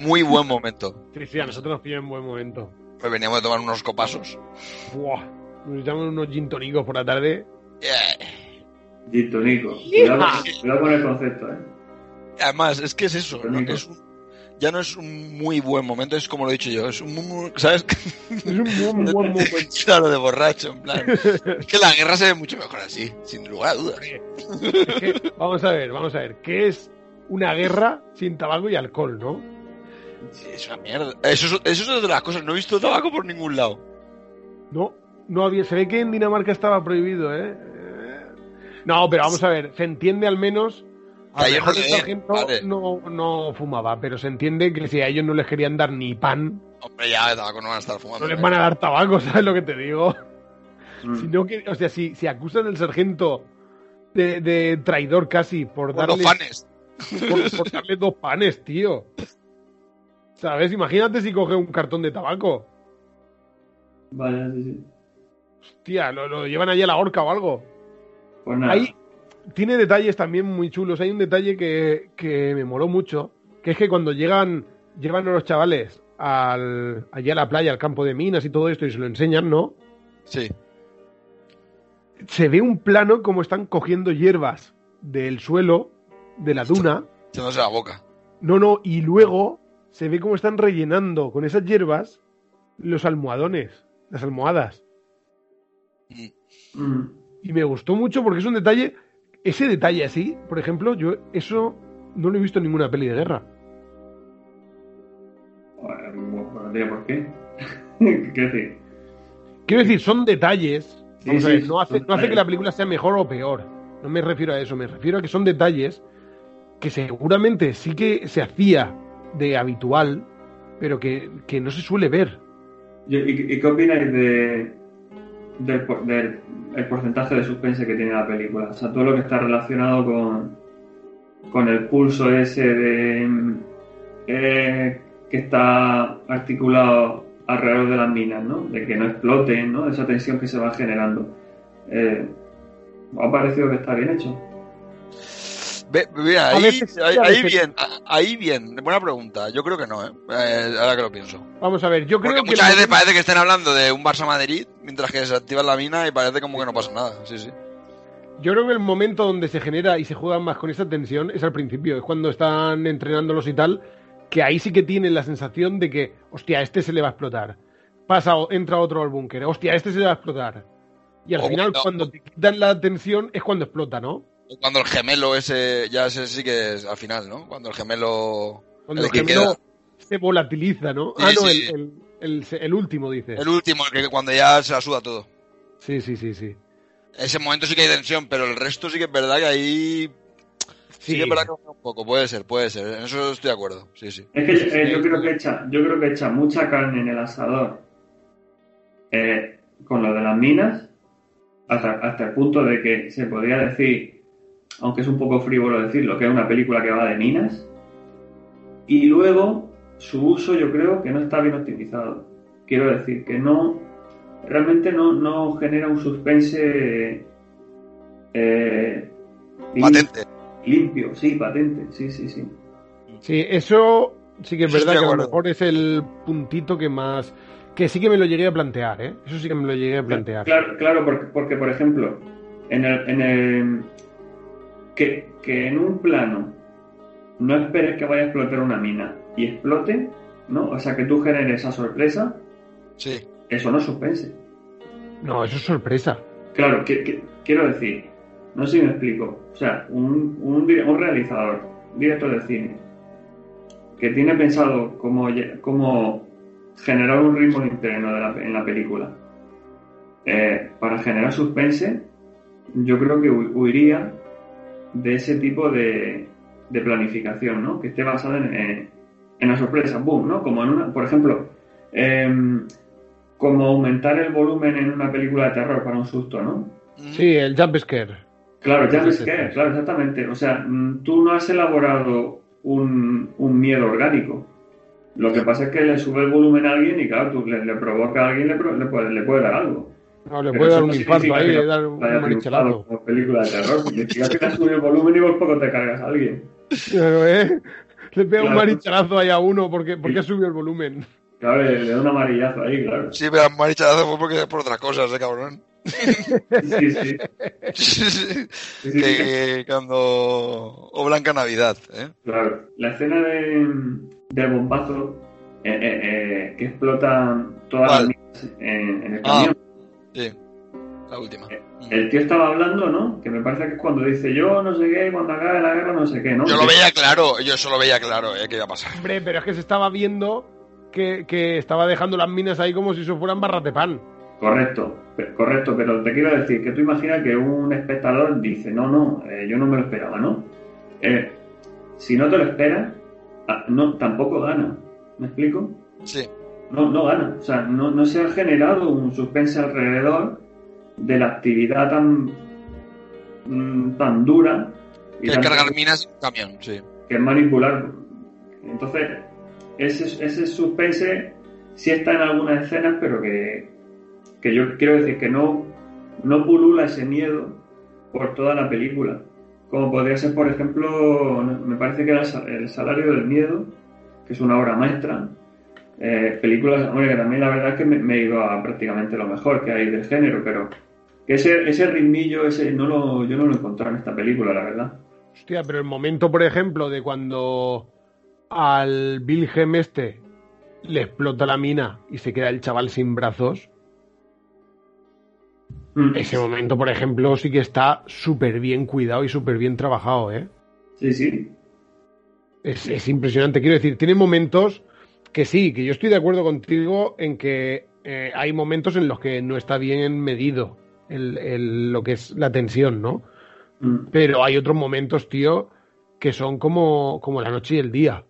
B: Muy buen momento.
A: Sí, sí, a nosotros nos pilló en buen momento.
B: Pues veníamos de tomar unos copasos.
A: Buah, nos llaman unos gin por la tarde.
B: Eh,
C: Gintonico. Cuidado, cuidado con el concepto, ¿eh?
B: Además, es que es eso. ¿no?
C: Bonito.
B: Es un- ya no es un muy buen momento, es como lo he dicho yo. Es un muy, muy- ¿Sabes?
A: Es un buen, buen momento.
B: claro, de borracho, en plan. Es que la guerra se ve mucho mejor así, sin lugar a dudas.
A: Es que, vamos a ver, vamos a ver. ¿Qué es una guerra sin tabaco y alcohol, no?
B: Sí, es una mierda. Eso, es- eso es de las cosas. No he visto tabaco por ningún lado.
A: No, no había. Se ve que en Dinamarca estaba prohibido. Eh, No, pero vamos a ver, se entiende al menos. A
B: Que
A: mejor
B: no vale.
A: no, no fumaba, pero se entiende que si a ellos no les querían dar ni pan,
B: Hombre, ya de tabaco no van a estar fumando.
A: no les van a dar tabaco, ¿sabes lo que te digo?
C: Mm.
A: Sino que, o sea, si, si acusan al sargento de, de traidor casi por
B: Por
A: darle,
B: fanes.
A: por, por darle dos panes, tío. ¿Sabes? Imagínate si coge un cartón de tabaco.
C: Vaya, sí, sí.
A: Hostia, lo, lo llevan allí a la horca o algo.
C: Pues nada.
A: Ahí tiene detalles también muy chulos. Hay un detalle que, que me moló mucho, que es que cuando llegan, llevan a los chavales al, allí a la playa, al campo de minas y todo esto, y se lo enseñan, ¿no?
B: Sí.
A: Se ve un plano como están cogiendo hierbas del suelo, de la duna.
B: Echándose la boca.
A: No, no, y luego se ve cómo están rellenando con esas hierbas los almohadones, las almohadas.
B: Mm.
C: Mm.
A: Y me gustó mucho porque es un detalle, ese detalle así, por ejemplo, yo eso no lo he visto en ninguna peli de guerra.
C: Bueno, por qué. ¿Qué decir?
A: Quiero decir, son detalles.
C: Sí, sí,
A: no, hace,
C: son
A: no hace que la película sea mejor o peor. No me refiero a eso, me refiero a que son detalles que seguramente sí que se hacía de habitual, pero que, que no se suele ver.
C: ¿Y, y- y qué opináis de, del, del el porcentaje de suspense que tiene la película? O sea, todo lo que está relacionado con, con el pulso ese de eh, que está articulado alrededor de las minas, ¿no? De que no exploten, ¿no? Esa tensión que se va generando. Eh, ¿os ha parecido que está bien hecho?
B: Ve, ahí,
A: veces
B: ahí, ahí bien, ahí bien. Buena pregunta. Yo creo que no, ¿eh? Eh, ahora que lo pienso.
A: Vamos a ver, yo creo
B: Porque
A: que...
B: muchas veces parece que estén hablando de un Barça Madrid, mientras que se activa la mina y parece como que no pasa nada. Sí, sí.
A: Yo creo que el momento donde se genera y se juega más con esa tensión es al principio, es cuando están entrenándolos y tal, que ahí sí que tienen la sensación de que, hostia, este se le va a explotar. Pasa, entra otro al búnker, hostia, este se le va a explotar. Y al
B: O
A: final,
B: cuando-
A: cuando te quitan la tensión, es cuando explota, ¿no?
B: Cuando el gemelo ese, ya ese sí que es al final, ¿no? Cuando el gemelo...
A: Cuando
B: El
A: gemelo
B: queda.
A: se volatiliza, ¿no?
B: Sí,
A: ah, no,
B: sí.
A: el, el, el- el último, dice.
B: El último, el que cuando ya se la suda todo.
A: Sí, sí, sí, sí.
B: Ese momento sí que hay tensión, pero el resto sí que es verdad que ahí... Sí,
A: Sí.
B: que es verdad que baja un poco, puede ser, puede ser. En eso estoy de acuerdo, sí, sí.
C: Es que eh, yo creo que echa, yo creo que echa mucha carne en el asador eh, con lo de las minas hasta, hasta el punto de que se podría decir aunque es un poco frívolo decirlo, que es una película que va de minas. Y luego su uso yo creo que no está bien optimizado. Quiero decir que no, realmente no, no genera un suspense eh,
B: Patente.
C: limpio, sí, patente, sí, sí, sí.
A: Sí, eso sí que es verdad que a lo mejor es el puntito que más. Que sí que me lo llegué a plantear, ¿eh? Eso sí que me lo llegué a plantear.
C: Claro, claro porque, porque, por ejemplo, en el, en el que, que en un plano no esperes que vaya a explotar una mina y explote, ¿no? O sea, que tú generes esa sorpresa,
B: Sí.
C: eso no es suspense.
A: No, eso es sorpresa.
C: Claro, que, que- quiero decir, no sé si me explico. O sea, un, un, realizador, un director de cine, que tiene pensado cómo, cómo generar un ritmo interno de la- en la película eh, para generar suspense, yo creo que hu- huiría de ese tipo de, de planificación, ¿no? Que esté basada en, en, en la sorpresa, boom, ¿no? Como en una, por ejemplo, em, como aumentar el volumen en una película de terror para un susto, ¿no?
A: Sí, el jump scare.
C: Claro,
A: sí,
C: que,
A: sí.
C: claro, exactamente. O sea, mm, tú no has elaborado un, un miedo orgánico. Lo que pasa es que le sube el volumen a alguien y, claro, tú le, le provoca a alguien, le puede, le puede dar algo.
A: No, le puede dar
C: no
A: un infarto ahí, le dar un
C: triunfado como película de terror. Le has subido el volumen y por poco te cargas a alguien.
A: Claro, ¿eh? Le pega un marichalazo ahí a uno porque, porque
C: Sí.
A: ha subido el volumen.
C: Claro, le, le da un amarillazo ahí, claro.
B: Sí, pero marichadazo fue porque por otras cosas, eh, cabrón.
C: Sí, sí.
B: Sí, sí. que cuando. O Blanca Navidad, ¿eh?
C: Claro, la escena de, del bombazo eh, eh, eh, que explotan todas
B: ¿Cuál?
C: las minas en, en el
B: Ah. Sí. La última.
C: El tío estaba hablando, ¿no? Que me parece que es cuando dice yo no sé qué, cuando acabe la guerra no sé qué, ¿no?
B: Yo lo veía claro, yo eso lo veía claro, ¿eh? Que iba a pasar.
A: Hombre, pero es que se estaba viendo que, que estaba dejando las minas ahí como si eso fueran barras de pan.
C: Correcto, correcto, pero te quiero decir que tú imaginas que un espectador dice, no, no, eh, yo no me lo esperaba, ¿no? Eh, si no te lo esperas, ah, no, tampoco gana, ¿me explico?
B: Sí.
C: No, no gana, o sea, no, no se ha generado un suspense alrededor de la actividad tan, mm, tan dura y
B: Que
C: tan-
B: cargar minas en un camión, sí.
C: que es manipular. Entonces, ese, ese suspense sí está en algunas escenas, pero que, que yo quiero decir que no, no pulula ese miedo por toda la película. Como podría ser, por ejemplo, me parece que era El Salario del Miedo, que es una obra maestra. Eh, películas, hombre, que también la verdad es que me, me he ido a prácticamente lo mejor que hay del género, pero que ese, ese ritmillo, ese no lo, yo no lo he encontrado en esta película, la verdad.
A: Hostia, pero el momento, por ejemplo, de cuando al Wilhelm este le explota la mina y se queda el chaval sin brazos,
C: Mm.
A: ese momento, por ejemplo, sí que está súper bien cuidado y súper bien trabajado, ¿eh?
C: Sí, sí,
A: Es, es impresionante. Quiero decir, tiene momentos que sí, que yo estoy de acuerdo contigo en que eh, hay momentos en los que no está bien medido el- el- lo que es la tensión, ¿no?
C: Mm.
A: Pero hay otros momentos, tío, que son como, como la noche y el día.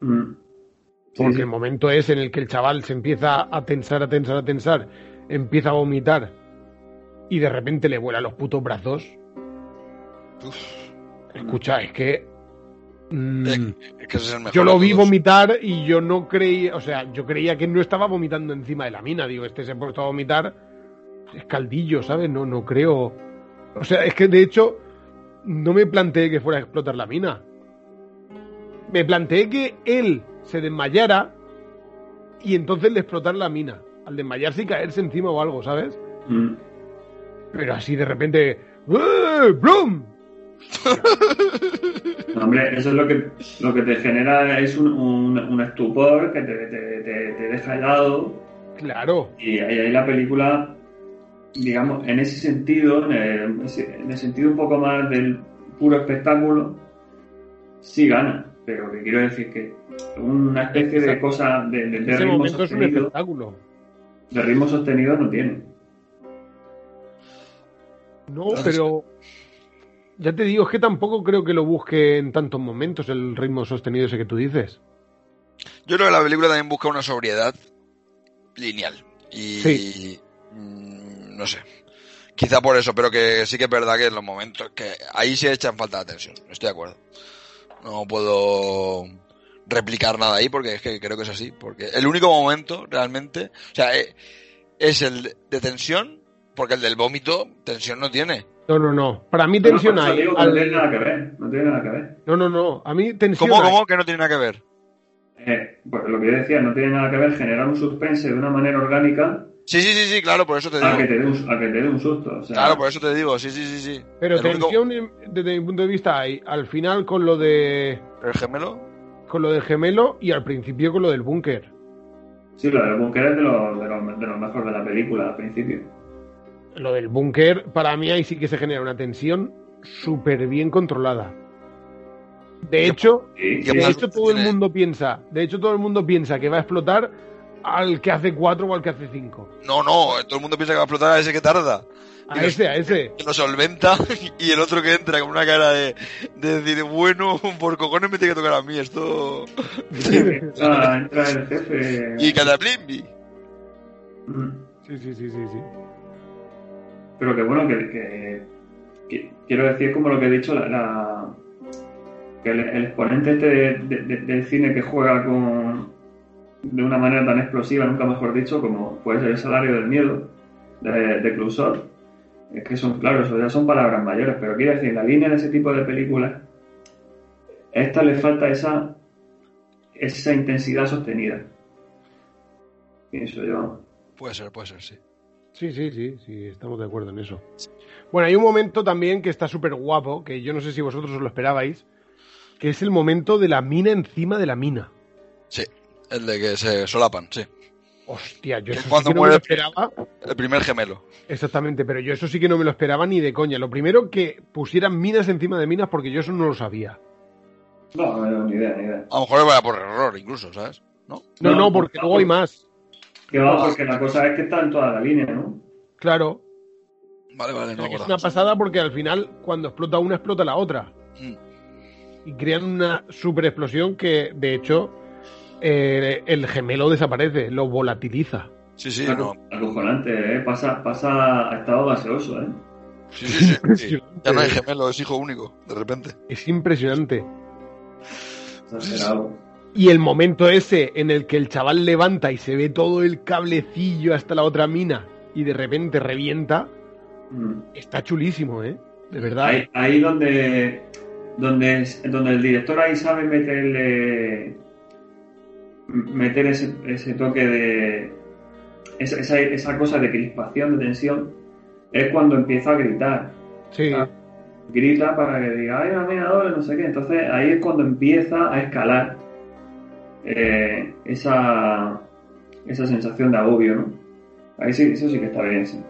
C: Mm. Sí,
A: Porque
C: sí.
A: el momento es en el que el chaval se empieza a tensar, a tensar, a tensar, empieza a vomitar y de repente le vuelan los putos brazos. Escucha, es que. Mm,
B: Es que ese es el mejor.
A: yo lo vi vomitar y yo no creía, o sea, yo creía que no estaba vomitando encima de la mina. Digo, este se ha puesto a vomitar, es caldillo, ¿sabes? No, no creo. O sea, es que de hecho no me planteé que fuera a explotar la mina. Me planteé que él se desmayara y entonces le explotara la mina. Al desmayarse y caerse encima o algo, ¿sabes?
C: Mm.
A: Pero así de repente. ¡eh!
C: Hombre, eso es lo que, lo que te genera es un, un, un estupor que te, te- te- te deja helado
A: Claro.
C: y ahí, ahí la película, digamos, en ese sentido, en el, en el sentido un poco más del puro espectáculo, sí gana. Pero que quiero decir que una especie de cosa de, de, de
A: Ese
C: ritmo
A: momento es un
C: sostenido,
A: espectáculo.
C: de ritmo sostenido no tiene.
A: No, pero ya te digo, es que tampoco creo que lo busque en tantos momentos el ritmo sostenido ese que tú dices.
B: Yo creo que la película también busca una sobriedad lineal. Y.
A: Sí.
B: mm, no sé. Quizá por eso, pero que sí que es verdad que en los momentos que ahí se echan falta la tensión. Estoy de acuerdo. No puedo replicar nada ahí porque es que creo que es así. Porque el único momento realmente, o sea, eh, es el de tensión, porque el del vómito tensión no tiene.
A: No, no, no. Para mí tensión hay.
C: digo
A: Al-
C: No tiene nada que ver. No tiene nada que ver.
A: No, no, no. A mí tensión
B: ¿Cómo,
A: hay.
B: cómo? Que no tiene nada que ver.
C: Eh, pues lo que yo decía, no tiene nada que ver generar un suspense de una manera orgánica
B: Sí, sí, sí, sí, claro, por eso te
C: a que
B: digo.
C: te dé un, a que te dé un susto. O sea,
B: Claro, por eso te digo, sí, sí, sí, sí.
A: Pero
B: El
A: tensión, en- desde mi punto de vista, hay al final con lo de
B: ¿El gemelo?
A: con lo del gemelo y al principio con lo del búnker.
C: Sí, lo del búnker es de lo, de, lo, de lo mejor de la película al principio.
A: Lo del búnker, para mí ahí sí que se genera una tensión súper bien controlada. De hecho,
C: Sí,
B: ¿Qué
A: de hecho todo el mundo piensa, de hecho todo el mundo piensa que va a explotar al que hace 4 o al que hace 5.
B: No, no, todo el mundo piensa que va a explotar a ese que tarda.
A: A
B: Y los-
A: ese, a ese.
B: Que lo solventa y el otro que entra con una cara de, de decir, bueno, por cojones me tiene que tocar a mí esto.
C: entra, entra el jefe.
B: Y cataplimbi.
C: Mm.
A: Sí, sí, sí, sí, sí.
C: Pero que bueno, que, quiero decir como lo que he dicho, la, que el, exponente este de- de- de- del cine que juega con de una manera tan explosiva, nunca mejor dicho, como puede ser el salario del miedo de, de es que son, claro, eso ya son palabras mayores, pero quiero decir, la línea de ese tipo de películas, a esta le falta esa, esa intensidad sostenida. Pienso yo.
B: Puede ser, puede ser, sí.
A: Sí, sí, sí, sí, estamos de acuerdo en eso. Bueno, hay un momento también que está súper guapo, que yo no sé si vosotros os lo esperabais, que es el momento de la mina encima de la mina.
B: Sí, el de que se solapan, sí.
A: Hostia, yo eso sí
B: cuando
A: que no me lo
B: muere-
A: esperaba.
B: El primer gemelo.
A: Exactamente, pero yo eso sí que no me lo esperaba ni de coña. Lo primero que pusieran minas encima de minas porque yo eso no lo sabía.
C: No, no, ni idea, ni idea.
B: A lo mejor vaya por error, incluso, ¿sabes? ¿No?
A: No, no,
C: No,
A: porque
C: no,
A: luego hay más.
C: Que va, porque la cosa es que está en toda la línea, ¿no?
A: Claro.
B: Vale, vale,
A: O
B: no
A: es una pasada porque al final, cuando explota una, explota la otra.
B: Mm.
A: Y crean una super explosión que, de hecho, eh, el gemelo desaparece, lo volatiliza.
B: Sí, sí,
C: Aco-
B: no.
C: Acojonante, ¿eh? Pasa, pasa a estado gaseoso, ¿eh?
B: Sí, sí, sí. Ya no hay gemelo, es hijo único, de repente.
A: Es impresionante.
C: Exagerado.
A: Y el momento ese en el que el chaval levanta y se ve todo el cablecillo hasta la otra mina y de repente revienta,
C: Mm.
A: está chulísimo, ¿eh? De verdad.
C: Ahí, ahí donde, donde, es- donde el director ahí sabe meterle meter ese, ese toque de esa, esa, esa cosa de crispación, de tensión, es cuando empieza a gritar.
A: Sí.
C: Ah. Grita para que diga, ay, doble, no sé qué. Entonces ahí es cuando empieza a escalar eh, esa, esa sensación de agobio, ¿no? Ahí sí, eso sí que está bien, sí.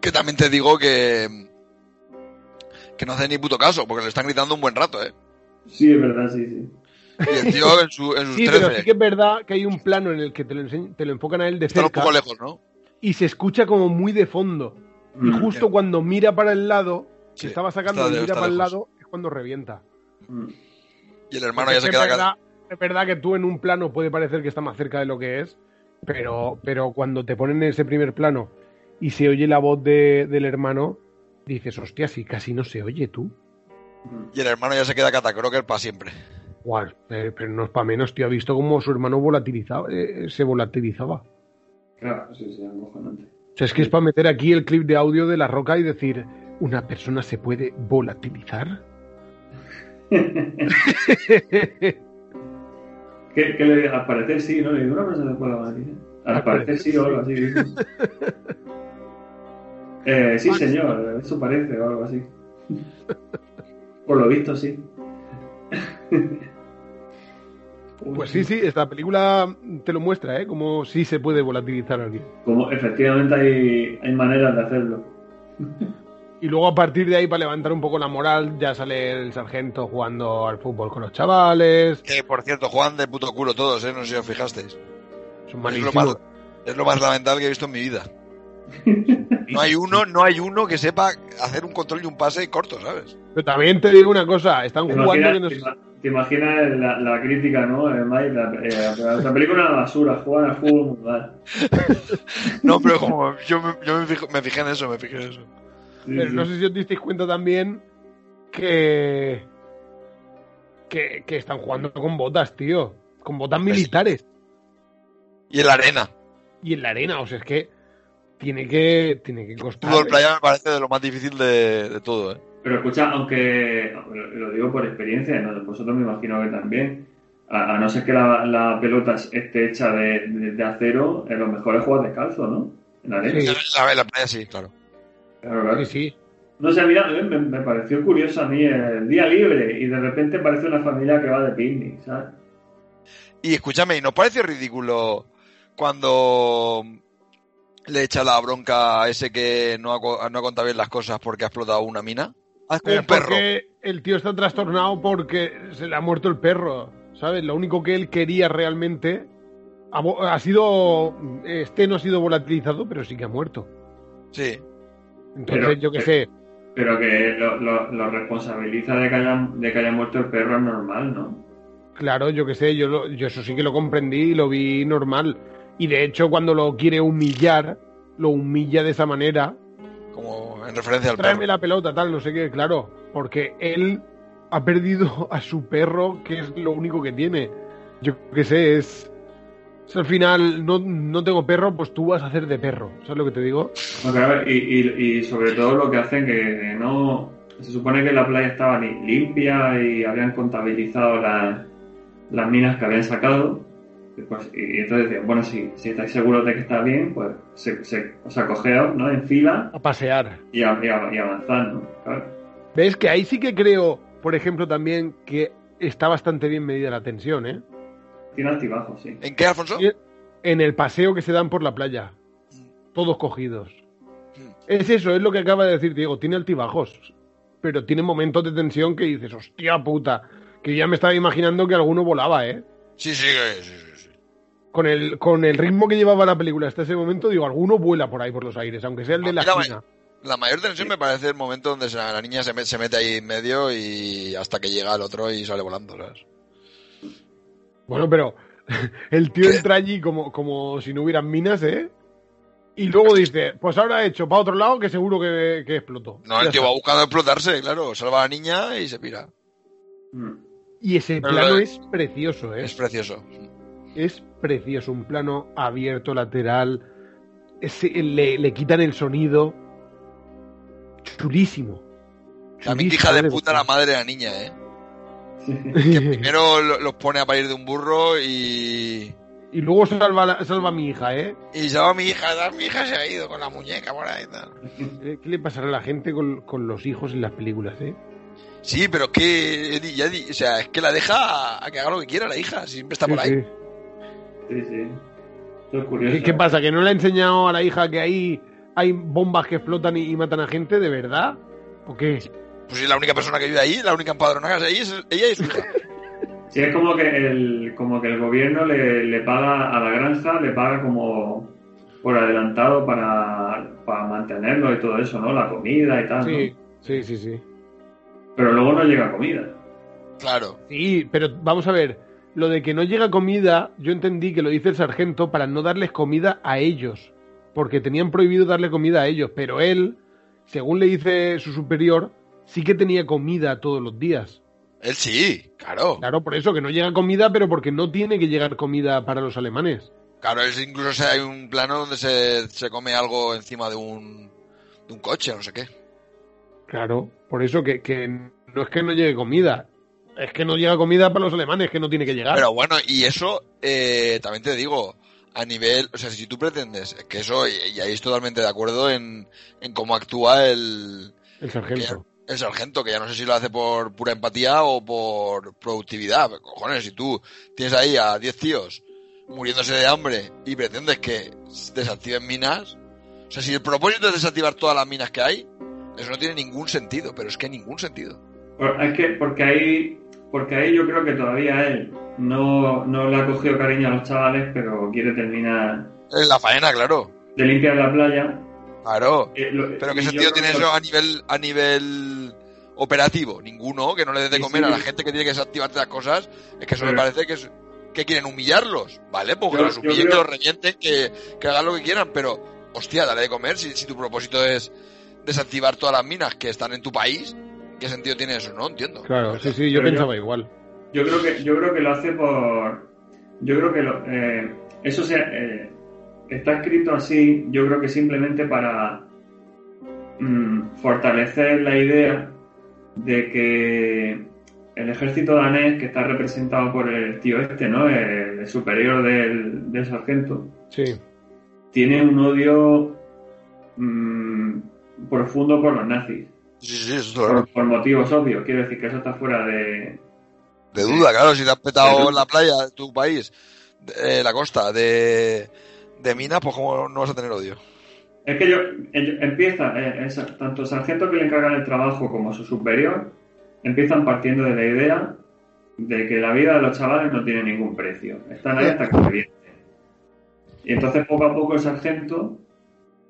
B: Que también te digo que. Que no hace ni puto caso, porque le están gritando un buen rato, ¿eh?
C: Sí, es verdad, sí, sí.
B: Y el tío en, su, en sus
A: Sí, pero
B: 13
A: sí que es verdad que hay un plano en el que te lo, enseñ- te lo enfocan a él de
B: un
A: cerca
B: poco lejos, ¿no?
A: y se escucha como muy de fondo. Y
C: Mm.
A: justo cuando mira para el lado, que
B: Sí,
A: estaba sacando y mira para el lado, es cuando revienta.
C: Mm.
B: Y el hermano
A: Porque
B: ya
A: es
B: se
A: que
B: queda.
A: es verdad, es verdad que tú en un plano puede parecer que está más cerca de lo que es, pero, pero cuando te ponen en ese primer plano y se oye la voz de- del hermano, dices, hostia, si casi no se oye tú.
B: Y el hermano ya se queda catacroker para siempre.
A: Guau, eh, pero no es para menos, tío. Ha visto cómo su hermano volatilizaba, eh, se volatilizaba.
C: Claro, sí, sí, acojonante.
A: O sea, es que es para meter aquí el clip de audio de la roca y decir, ¿una persona se puede volatilizar?
C: ¿Qué, qué le? Al parecer sí, ¿no? Le digo, una persona se puede matar. Al
A: Al
C: parecer sí o algo así. eh, sí, señor, eso parece o algo así. Por lo visto, sí.
A: Pues sí, sí, esta película te lo muestra, ¿eh? Como sí se puede volatilizar a alguien.
C: Como efectivamente hay, hay maneras de hacerlo.
A: Y luego a partir de ahí, para levantar un poco la moral, ya sale el sargento jugando al fútbol con los chavales.
B: Que por cierto, juegan de puto culo todos, ¿eh? No sé si os fijasteis.
A: Son
B: Es lo, más, es lo más lamentable que he visto en mi vida. No hay uno, no hay uno que sepa hacer un control y un pase corto, ¿sabes?
A: Pero también te digo una cosa, están
C: ¿Te
A: jugando
C: imaginas,
A: que no
C: te imaginas la, la crítica, ¿no? Eh, Mike, la, eh, la película es una basura, juegan al fútbol muy mal.
B: No, pero como yo, me, yo me, fijo- me fijé en eso, me fijé en eso.
A: Pero
C: sí.
A: no sé si os disteis cuenta también que, que, que están jugando con botas, tío. Con botas militares.
B: Y en la arena.
A: Y en la arena, o sea, es que tiene que, tiene que costar.
B: Fútbol playa me parece de lo más difícil de, de todo, ¿eh?
C: Pero escucha, aunque lo, digo por experiencia, ¿no? vosotros me imagino que también, a, a no ser que la, la pelota esté hecha de, de- de acero, eh, lo mejor es jugar descalzo, ¿no? En la arena.
A: Sí.
B: La, la playa sí, claro.
C: Claro, claro.
A: Sí, sí.
C: No sé, mira, eh, me, me pareció curioso a mí el día libre y de repente parece una familia que va de picnic, ¿sabes?
B: Y escúchame, ¿y nos parece ridículo cuando le echa la bronca a ese que no ha, no ha contado bien las cosas porque ha explotado una mina?
A: Pero
B: un perro.
A: el tío está trastornado porque se le ha muerto el perro, ¿sabes? Lo único que él quería realmente ha sido. Este no ha sido volatilizado, pero sí que ha muerto.
B: Sí.
A: Entonces,
C: Pero-
A: yo qué sé.
C: Pero que lo, lo- lo responsabiliza de que, haya, de que haya muerto el perro es normal, ¿no?
A: Claro, yo qué sé, yo, lo- yo eso sí que lo comprendí y lo vi normal. Y de hecho, cuando lo quiere humillar, lo humilla de esa manera.
B: Como en referencia al
A: Tráeme
B: perro.
A: la pelota, tal, no sé qué, claro. Porque él ha perdido a su perro, que es lo único que tiene. Yo qué sé, es. Es al final, no, no tengo perro, pues tú vas a hacer de perro. ¿Sabes lo que te digo?
C: Y, y- y sobre todo lo que hacen que no... Se supone que la playa estaba li- limpia y habían contabilizado las, las minas que habían sacado. Y Pues, y entonces decían, bueno, si, si estáis seguros de que está bien, pues se, se, o sea, cogeos, ¿no? En fila
A: A pasear.
C: y, a- y a- y avanzar, ¿no? Claro.
A: ¿Ves? Que ahí sí que creo, por ejemplo, también que está bastante bien medida la tensión, ¿eh?
C: Tiene altibajos, sí.
B: ¿En qué, Alfonso?
A: En el paseo que se dan por la playa. Todos cogidos. Es eso, es lo que acaba de decir Diego. Tiene altibajos. Pero tiene momentos de tensión que dices, hostia puta. Que ya me estaba imaginando que alguno volaba, ¿eh?
B: Sí, sí, sí, sí, sí, sí.
A: Con el, con el ritmo que llevaba la película hasta ese momento, digo, alguno vuela por ahí por los aires, aunque sea el de la esquina.
B: La mayor tensión me parece el momento donde se- la niña se mete ahí en medio y hasta que llega el otro y sale volando, ¿sabes?
A: Bueno, pero el tío entra allí como, como si no hubieran minas, ¿eh? Y luego dice, pues ahora he hecho para otro lado que seguro que, que explotó.
B: No, el tío
A: está.
B: va buscando explotarse, claro. Salva a la niña y se pira.
C: Mm.
A: Y ese
B: Pero
A: plano es precioso, ¿eh?
B: Es precioso.
A: Es precioso, un plano abierto, lateral. Ese- le, le quitan el sonido. Chulísimo.
B: También
A: Chulísimo,
B: hija de
A: de
B: puta la madre de la niña, ¿eh? Que primero lo- los pone a parir de un burro y...
A: y luego salva, salva a mi hija, ¿eh?
B: Y se va mi hija, mi hija se ha ido con la muñeca por ahí y tal.
A: ¿Qué qué le pasará a la gente con, con los hijos en las películas, eh?
B: Sí, pero es que, Eddie, ya o sea, es que la deja a que haga lo que quiera la hija, siempre está por
A: Sí,
B: ahí.
A: sí.
C: Sí, sí. Eso es curioso.
A: ¿Qué, qué pasa? ¿Que no le ha enseñado a la hija que ahí hay bombas que explotan y, y matan a gente de verdad? ¿O qué?
B: Pues si la única persona que vive ahí, la única empadronada que hay es ella y su hija.
C: Sí, es como que el, como que el gobierno le, le paga a la granja, le paga como por adelantado para, para mantenerlo y todo eso, ¿no? La comida y tal, ¿no?
A: Sí, sí, sí, sí.
C: Pero luego no llega comida.
B: Claro.
A: Sí, pero vamos a ver. Lo de que no llega comida, yo entendí que lo dice el sargento para no darles comida a ellos. Porque tenían prohibido darle comida a ellos. Pero él, según le dice su superior, sí que tenía comida todos los días.
B: Él sí, claro.
A: Claro, por eso que no llega comida, pero porque no tiene que llegar comida para los alemanes.
B: Claro, es incluso hay un plano donde se, se come algo encima de un, de un coche, no sé qué.
A: Claro, por eso que, que no es que no llegue comida, es que no llega comida para los alemanes, que no tiene que llegar.
B: Pero bueno, y eso eh, también te digo, a nivel, o sea, si tú pretendes, es que eso, y, y ahí estoy totalmente de acuerdo en, en cómo actúa el,
A: el sargento.
B: El sargento, que ya no sé si lo hace por pura empatía o por productividad. Cojones, si tú tienes ahí a 10 tíos muriéndose de hambre y pretendes que desactiven minas, o sea, si el propósito es desactivar todas las minas que hay, eso no tiene ningún sentido, pero es que ningún sentido.
C: Es que porque ahí, porque ahí yo creo que todavía él no, no le ha cogido cariño a los chavales, pero quiere terminar
B: Es la faena, claro.
C: de limpiar la playa.
B: Claro.
C: Eh, lo-
B: Pero qué sentido tiene eso a nivel, a nivel operativo, ninguno que no le dé de comer
C: sí.
B: a la gente que tiene que desactivarte las cosas, es que eso me
C: Pero-
B: parece que es que quieren humillarlos, ¿vale? Pues que
C: Yo-
B: los humillen,
C: creo-
B: que los revienten, que, que hagan lo que quieran, pero, hostia, dale de comer si, si tu propósito es desactivar todas las minas que están en tu país, ¿qué sentido tiene eso? No entiendo.
A: Claro, sí, sí, yo
C: Pero yo-
A: pensaba igual.
C: Yo creo que, yo creo que lo hace por. Yo creo que lo- eh, eso se, eh, está escrito así, yo creo que simplemente para mm, fortalecer la idea de que el ejército danés, que está representado por el tío este, ¿no? El, el superior del, del sargento,
A: Sí,
C: tiene un odio mm, profundo por los nazis.
B: Sí, sí, eso es.
C: Por, por motivos obvios. Quiero decir que eso está fuera de,
B: De duda, claro, si te has petado en la playa de tu país, eh, la costa, de, de minas, pues cómo no vas a tener odio.
C: Es que yo, ello- empieza, eh, tanto el sargento que le encargan el trabajo como su superior, empiezan partiendo de la idea de que la vida de los chavales no tiene ningún precio. Están ahí hasta que. Y entonces poco a poco el sargento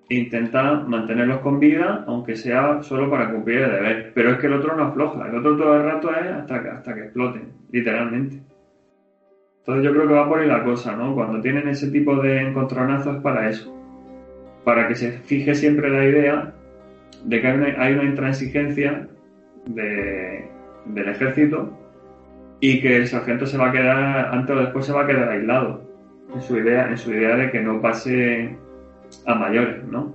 C: intenta mantenerlos con vida, aunque sea solo para cumplir el deber. Pero es que el otro no afloja. El otro todo el rato es hasta que, hasta que exploten, literalmente. Entonces yo creo que va por ahí la cosa, ¿no? Cuando tienen ese tipo de encontronazos para eso para que se fije siempre la idea de que hay una, intransigencia de- del ejército y que el sargento se va a quedar, antes o después se va a quedar aislado en su idea, en su idea de que no pase a mayores, ¿no?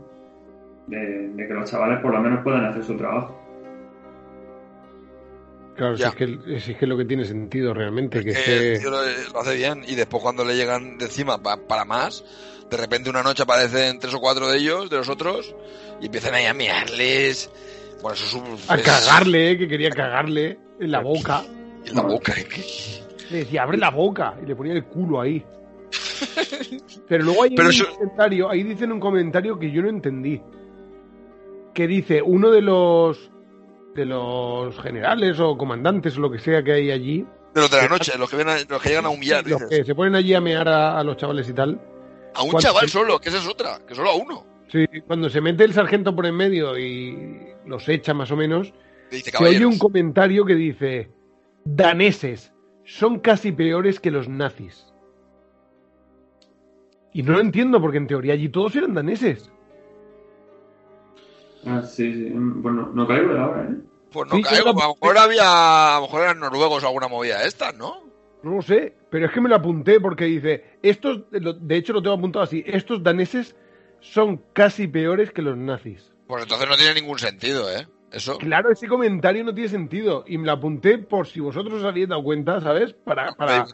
C: De que los chavales por lo menos puedan hacer su trabajo.
A: Claro, si es, que, si es que lo que tiene sentido realmente, que es
B: lo, lo hace bien y después cuando le llegan de encima pa- para más, de repente una noche aparecen tres o cuatro de ellos, de los otros, y empiezan ahí a mearles. Bueno, eso es un...
A: A
B: es-
A: cagarle, eh, que quería cagarle en la boca.
B: En la boca, ¿eh? que-
A: Le decía, abre la boca. Y le ponía el culo ahí. Pero luego hay
B: Pero
A: un
B: eso-
A: comentario, ahí dicen un comentario que yo no entendí. Que dice, uno de los de los generales o comandantes o lo que sea que hay allí,
B: De los de la noche, los que, vienen a- los que llegan a humillar,
A: los
B: dices.
A: que se ponen allí a mear a, a los chavales y tal,
B: A un
A: cuando-
B: chaval solo, que esa es otra, que solo a uno.
A: sí, cuando se mete el sargento por en medio y los echa más o menos,
B: dice,
A: se oye un comentario que dice, daneses, son casi peores que los nazis. Y no lo entiendo porque en teoría allí todos eran daneses.
C: Ah, sí, sí. Bueno, no caigo de ahora, ¿eh?
B: Pues no
A: Sí,
B: caigo, a lo mejor había, a lo mejor eran noruegos o alguna movida de estas, ¿no?
A: No lo sé, pero es que me lo apunté porque dice, estos, de hecho lo tengo apuntado así, estos daneses son casi peores que los nazis.
B: Pues entonces no tiene ningún sentido, ¿eh? Eso.
A: Claro, ese comentario no tiene sentido y me lo apunté por si vosotros os habéis dado cuenta, ¿sabes? Para,
B: No
A: para,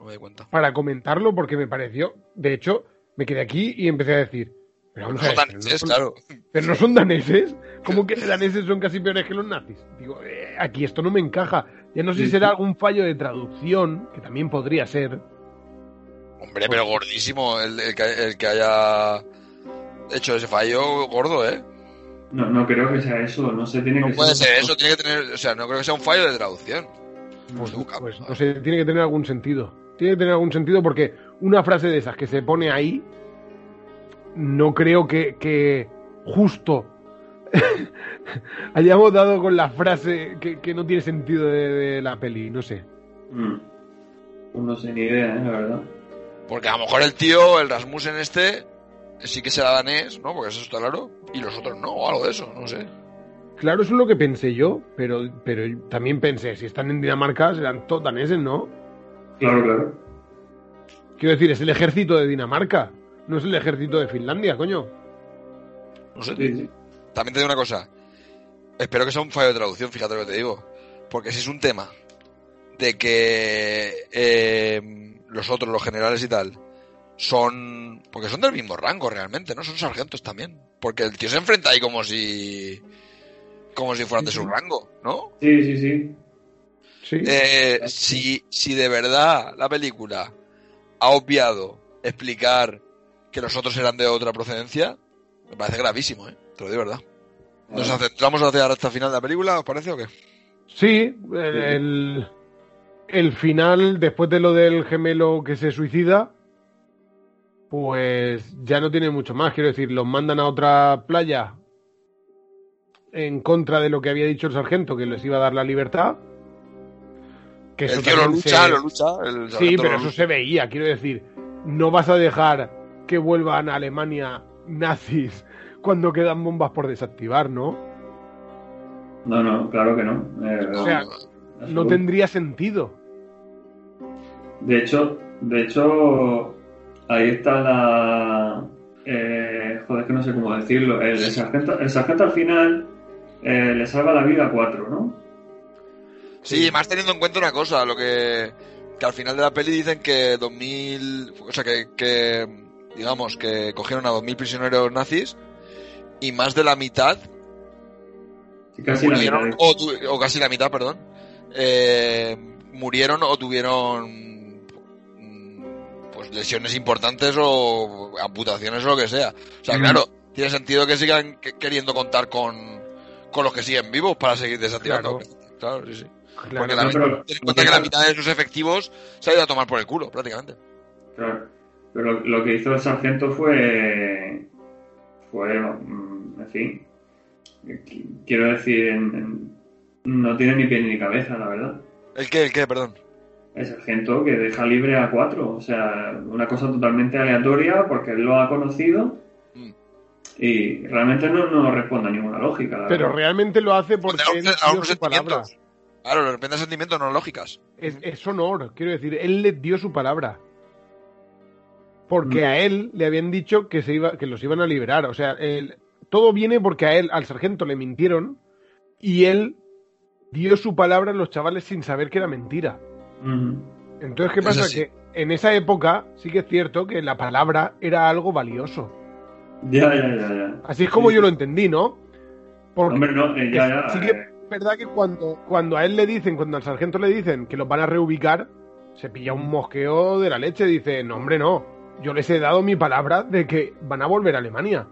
B: no me di cuenta.
A: para comentarlo porque me pareció, de hecho, me quedé aquí y empecé a decir, pero a
B: Son
A: pero no
B: claro.
A: pero no son daneses, ¿cómo que daneses son casi peores que los nazis? Digo, eh, aquí esto no me encaja. Ya no sé si será
C: sí.
A: algún fallo de traducción, que también podría ser.
B: Hombre, pero gordísimo el, el que, el que haya hecho ese fallo, gordo, ¿eh?
C: No, no creo que sea eso. No sé, tiene
B: No
C: que
B: puede
C: ser.
B: ser eso, tiene que tener, o sea, no creo que sea un fallo de traducción.
A: Pues, pues, no sé, tiene que tener algún sentido. Tiene que tener algún sentido porque una frase de esas que se pone ahí, no creo que, que justo hayamos dado con la frase que, que no tiene sentido de, de la peli, no sé.
C: Mm. No sé ni idea, ¿eh? La verdad.
B: Porque a lo mejor el tío, el Rasmussen este, sí que será danés, ¿no? Porque eso está claro. Y los otros no, o algo de eso, no sé.
A: Claro, eso es lo que pensé yo, pero, pero también pensé, si están en Dinamarca serán todos daneses, ¿no?
C: Claro, claro.
A: Quiero decir, es el ejército de Dinamarca, no es el ejército de Finlandia, coño.
B: No sé.
C: Sí.
B: También te digo una cosa. Espero que sea un fallo de traducción, fíjate lo que te digo. Porque si es un tema de que eh, los otros, los generales y tal, son... Porque son del mismo rango realmente, ¿no? Son sargentos también. Porque el tío se enfrenta ahí como si... Como si fueran de su rango, ¿no?
C: Sí, sí, sí.
A: Sí.
B: Eh, si, si de verdad la película ha obviado explicar que los otros eran de otra procedencia, me parece gravísimo, ¿eh? Te lo digo de verdad. ¿Nos centramos hacia la recta final de la película, os parece o qué?
A: Sí, el, el, final, después de lo del gemelo que se suicida, pues ya no tiene mucho más. Quiero decir, los mandan a otra playa en contra de lo que había dicho el sargento, que les iba a dar la libertad. Que
B: El tío lo lucha,
A: se-
B: lo lucha. el
A: Sí, pero
B: lo
A: eso se veía, quiero decir. No vas a dejar que vuelvan a Alemania nazis cuando quedan bombas por desactivar, ¿no?
C: No, no, claro que no. Eh,
A: O sea, no tendría sentido.
C: De hecho, de hecho, ahí está la. eh, joder, que no sé cómo decirlo. El, el sargento, el sargento al final eh, le salva la vida a cuatro, ¿no?
B: Sí, más teniendo en cuenta una cosa, lo que, que al final de la peli dicen que 2000, o sea, que, que digamos que cogieron a 2000 prisioneros nazis y más de la mitad
C: Sí, la
B: o, tu- o casi la mitad, perdón, eh, murieron o tuvieron mm, pues lesiones importantes o amputaciones o lo que sea. O sea,
C: Mm.
B: claro, tiene sentido que sigan que- queriendo contar con, con los que siguen vivos para seguir desactivando. Claro, sí, sí.
A: Claro,
B: Porque la
C: no,
B: mitad-
C: pero-
B: ten en cuenta que la mitad de sus efectivos se ha ido a tomar por el culo, prácticamente.
C: Claro. Pero lo, lo que hizo el sargento fue. fue. mm, en fin. qu- Quiero decir, en- en- no tiene ni pie ni cabeza, la verdad.
B: ¿El qué? ¿El qué? Perdón.
C: El sargento que deja libre a cuatro. O sea, una cosa totalmente aleatoria porque él lo ha conocido.
B: Mm.
C: Y realmente no, no responde a ninguna lógica. La
A: Pero
C: verdad.
A: realmente lo hace porque
B: A
A: él dio
B: unos
A: su palabra.
B: sentimientos. Claro, de repente sentimientos no lógicas.
A: Es, es honor, quiero decir, él le dio su palabra. Porque a él le habían dicho que se iba, que los iban a liberar. O sea, él- todo viene porque a él, al sargento, le mintieron y él dio su palabra a los chavales sin saber que era mentira. Entonces, ¿qué pasa? Que en esa época sí que es cierto que la palabra era algo valioso.
C: Ya, ya, ya, ya.
A: Así es como
C: Sí,
A: yo lo entendí, ¿no? Porque
C: Hombre, no, eh, ya, ya.
A: sí que
C: eh,
A: es verdad que cuando, cuando a él le dicen, cuando al sargento le dicen que los van a reubicar, se pilla un mosqueo de la leche. Dice, no, hombre, no. Yo les he dado mi palabra de que van a volver a Alemania.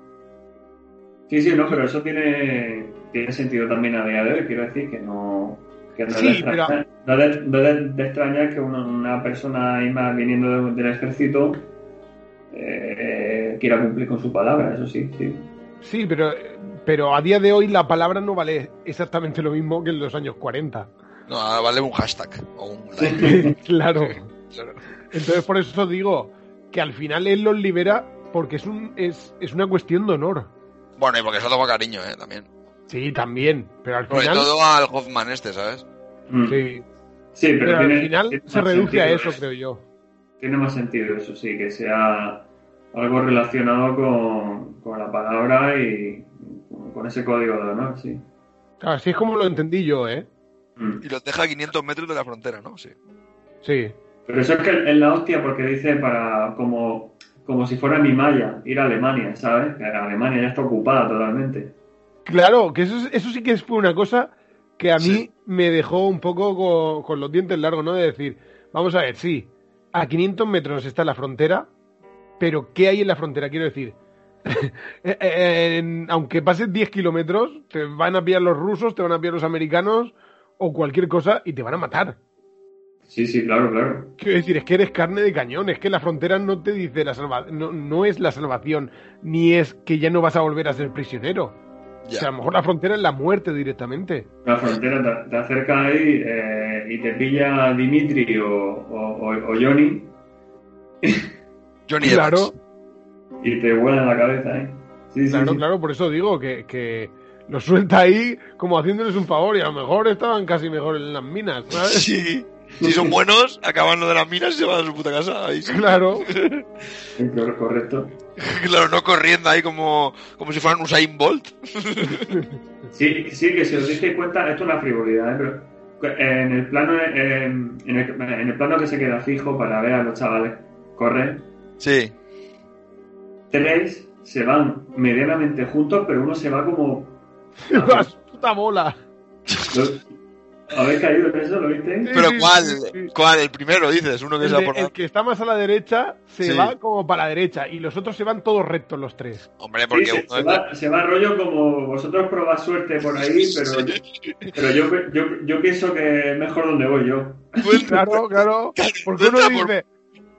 C: Sí, sí, no, pero eso tiene, tiene sentido también a día de hoy. Quiero decir que no. Que no,
A: Sí,
C: de extrañar, no es de, no es de extrañar que una, una persona ahí más viniendo de- del ejército eh, quiera cumplir con su palabra, eso sí, sí.
A: Sí, pero, pero a día de hoy la palabra no vale exactamente lo mismo que en los años 40.
B: No, ahora vale un hashtag o un like.
A: claro.
B: Claro.
A: Entonces, por eso digo que al final él los libera porque es, un, es, es una cuestión de honor.
B: Bueno, y porque se ha tomado cariño, ¿eh? También.
A: Sí, también. Pero al
B: Sobre
A: final.
B: todo al Hoffman este, ¿sabes?
C: Mm.
A: Sí,
C: Sí, pero,
A: pero
C: tiene,
A: al final
C: tiene
A: se reduce a eso, creo yo.
C: Tiene más sentido eso, sí, que sea algo relacionado con, con la palabra y con ese código de honor, sí.
A: Así es como lo entendí yo, ¿eh?
C: Mm.
B: Y los deja a 500 metros de la frontera, ¿no? Sí.
A: Sí.
C: Pero eso es que es la hostia porque dice para como, como si fuera mi malla ir a Alemania, ¿sabes? Que Alemania ya está ocupada totalmente.
A: Claro, que eso, es- eso sí que fue una cosa que a mí
B: Sí.
A: me dejó un poco con, con los dientes largos, ¿no? De decir, vamos a ver, sí, a 500 metros está la frontera, pero ¿qué hay en la frontera? Quiero decir, eh, en- aunque pases 10 kilómetros, te van a pillar los rusos, te van a pillar los americanos o cualquier cosa y te van a matar.
C: Sí, sí, claro, claro.
A: Quiero decir, es que eres carne de cañón, es que la frontera no te dice la salvación, no, no es la salvación, ni es que ya no vas a volver a ser prisionero. O sea, a lo mejor la frontera es la muerte directamente.
C: La frontera te, te acerca ahí eh, y te pilla Dimitri o, o, o- o Johnny
B: Johnny
A: Claro,
C: y te vuelan la cabeza, ¿eh? Sí, sí,
A: claro,
C: sí.
A: claro, por eso digo que, que lo suelta ahí como haciéndoles un favor y a lo mejor estaban casi mejor en las minas, ¿sabes?
B: Sí. Si son buenos, acaban lo de las minas y se van a su puta casa. Ahí.
A: Claro,
C: Sí, claro, correcto.
B: Claro, no corriendo ahí como, como si fueran Usain Bolt.
C: Sí, sí, que si os dais cuenta, esto es una frivolidad, ¿eh? pero en el plano en el, en el plano que se queda fijo para ver a los chavales correr,
B: Sí.
C: tres se van medianamente juntos, pero uno se va como...
A: puta bola.
C: ¿Lo- ¿Habéis caído en eso? ¿Lo viste?
A: Sí,
B: Pero ¿cuál?
A: sí.
B: ¿Cuál? El primero, dices. Uno que
A: El,
B: se va por
A: el que está más a la derecha se
B: Sí.
A: va como para la derecha y los otros se van todos rectos los tres.
B: Hombre, porque
C: se,
B: uno
C: se
B: es
C: va, se va rollo como vosotros probad suerte por ahí, pero, pero yo, yo, yo pienso que es mejor donde voy yo.
B: Bueno,
A: Claro, claro. Porque
B: entra
A: uno
B: por-
A: dice,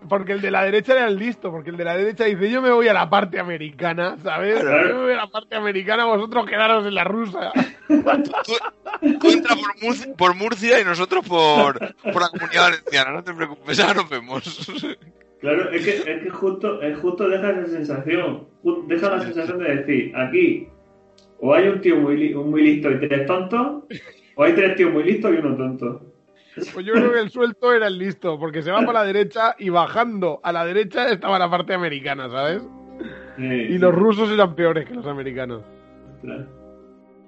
A: porque el de la derecha era el listo, porque el de la derecha dice yo me voy a la parte americana, ¿sabes?
B: Claro.
A: Yo me voy a la parte americana, vosotros quedaros en la rusa.
B: Tú entras por Murcia, por Murcia y nosotros por, por la comunidad valenciana, no te preocupes, ya nos vemos.
C: Claro, es que, es que justo, es justo deja esa sensación. Deja la sensación de decir, aquí, o hay un tío muy, li- muy listo y tres tontos, o hay tres tíos muy listos y uno tonto.
A: Pues yo creo que el suelto era el listo, porque se va por la derecha y bajando a la derecha estaba la parte americana, ¿sabes?
C: Sí,
A: Y
C: sí,
A: los rusos eran peores que los americanos.
C: ostras.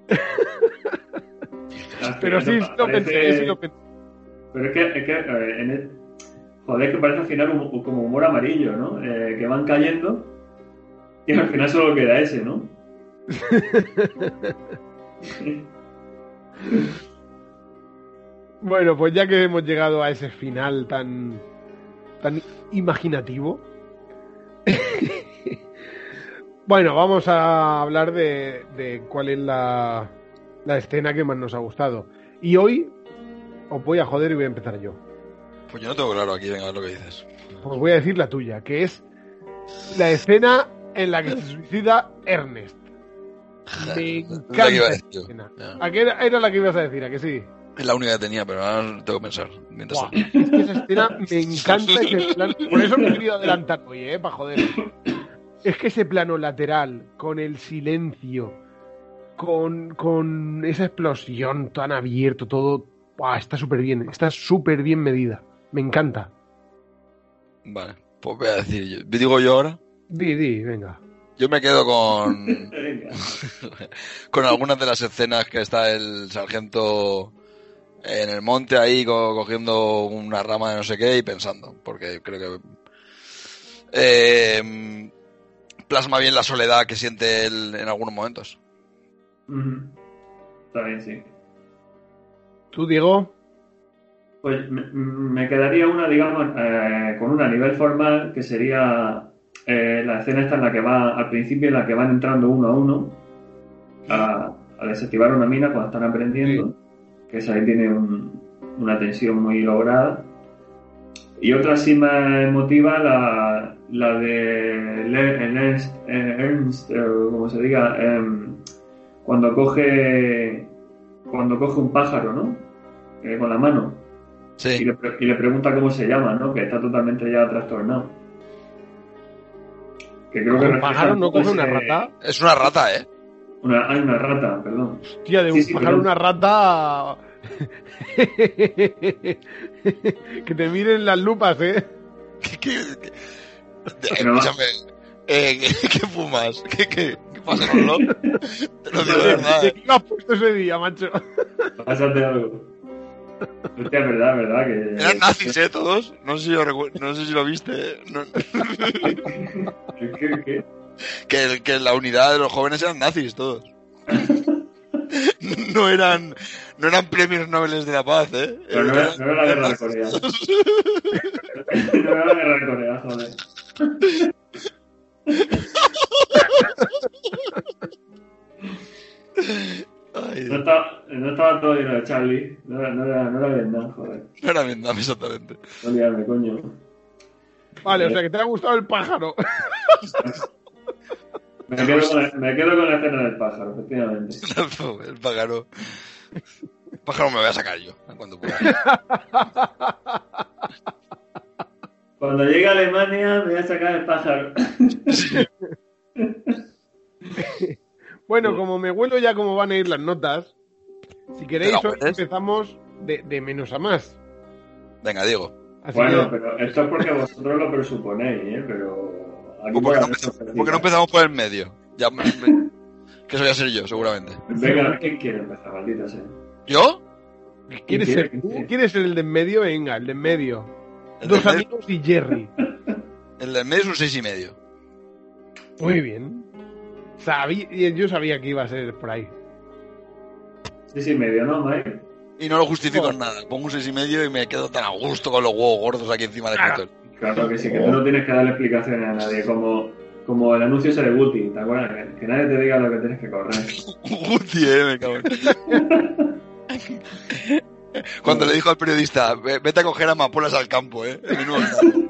A: Pero sí, sí lo pensé, sí lo pensé.
C: Pero es que, es que en el- joder, que parece al final como, como humor amarillo, ¿no? Eh, que van cayendo y al final solo queda ese, ¿no?
A: Bueno, pues ya que hemos llegado a ese final tan, tan imaginativo, bueno, vamos a hablar de, de cuál es la, la escena que más nos ha gustado. Y hoy os voy a joder y voy a empezar yo.
B: Pues yo no tengo claro aquí, venga, a ver lo que dices.
A: Pues voy a decir la tuya, que es la escena en la que se suicida Ernest. Me
B: la
A: encanta
B: que iba a decir
A: escena.
B: Ya.
A: ¿A qué era, era la que ibas a decir? ¿A que sí?
B: Es la única que tenía, pero ahora tengo que pensar. Mientras tanto.
A: es que esa escena me encanta ese plano. Por eso me he querido adelantar hoy, ¿eh? Para joder. Es que ese plano lateral, con el silencio, con, con esa explosión tan abierto, todo. Está súper bien, está súper bien medida. Me encanta.
B: Vale, pues voy a decir yo. ¿Digo yo ahora?
A: Di, di, venga.
B: Yo me quedo con, con algunas de las escenas que está el sargento en el monte ahí co- cogiendo una rama de no sé qué y pensando, porque creo que eh, plasma bien la soledad que siente él en algunos momentos.
C: Está bien, sí.
A: ¿Tú, Diego?
C: Pues me, me quedaría una, digamos, eh, con una a nivel formal, que sería eh, la escena esta en la que va, al principio, en la que van entrando uno a uno a, a desactivar una mina cuando están aprendiendo, que esa ahí tiene un- una tensión muy lograda. Y otra sí más emotiva, la, la de Le- Ernst, eh, Ernst, como se diga, em, cuando coge cuando coge un pájaro, ¿no? Eh, con la mano y
B: Sí,
C: le, pre- y le pregunta cómo se llama, ¿no? Que está totalmente ya trastornado. Que creo que
A: ¿Un pájaro no coge una rata?
B: es una rata, ¿eh?
C: Una, hay una rata, perdón.
A: Tía, de un
C: Sí,
A: pájaro una rata. que te miren las lupas, ¿eh?
B: ¿Qué, qué- qué-
C: Pero-
B: Escúchame, eh, ¿qué, qué fumas? ¿Qué, qué, qué pasa con lo? Te lo digo de verdad.
A: ¿De
B: eh.
A: qué me has puesto ese día, macho?
C: Pásate algo. Hostia, verdad, verdad que.
B: Eran nazis, ¿eh? Todos. No sé si lo, recu- no sé si lo viste. eh. No-
C: ¿Qué, qué, qué?
B: Que, que la unidad de los jóvenes eran nazis, todos. No eran, no eran premios Nobel de la paz, ¿eh?
C: Pero no era, no era la guerra de Corea. no era la guerra de Corea, joder. No estaba, no estaba todo lleno de Charlie. No era, no era, no era Vietnam, joder.
B: no era Vietnam, exactamente.
C: No liarme, coño.
A: Vale, o sea que te ha gustado el pájaro.
C: Me quedo, con la, me quedo con la escena del pájaro, efectivamente.
B: El pájaro. El pájaro me lo voy a sacar yo, cuando pueda.
C: Cuando llegue a Alemania me voy a sacar el pájaro.
A: Bueno, como me huelo ya cómo van a ir las notas, si queréis,
B: ¿Te la
A: hoy
B: hueles?
A: empezamos de, de menos a más.
B: Venga, Diego.
A: Así
C: Bueno,
A: que,
C: pero esto es porque vosotros lo presuponéis, ¿eh? Pero... aquí
B: ¿Por qué no, empezamos-
C: haber
B: por qué no empezamos por el medio? Ya, me- me- que eso voy a ser yo, seguramente.
C: Venga, ¿quién quiere empezar, maldita sea?
B: ¿Yo?
A: ¿quieres
C: ¿quién
A: ser el de en medio? Venga, el de en medio.
B: El
A: Dos amigos y Jerry.
B: El del medio es un seis y medio.
A: Muy bien. Sabí- yo sabía que iba a ser por ahí.
C: Sí, sí, medio, ¿no, Mike?
B: Y no lo justifico en nada. Pongo un seis y medio y me quedo tan a gusto con los huevos gordos aquí encima del
A: Claro.
B: escritorio.
C: Claro que sí, que tú no tienes que darle explicaciones a nadie, como, como el anuncio ese de Guti, ¿te acuerdas? Que, que nadie te diga lo que tienes que correr.
B: Guti, eh, me cago en- Cuando le dijo al periodista, "Ve- vete a coger amapolas al campo, ¿eh? En mi nuevo campo".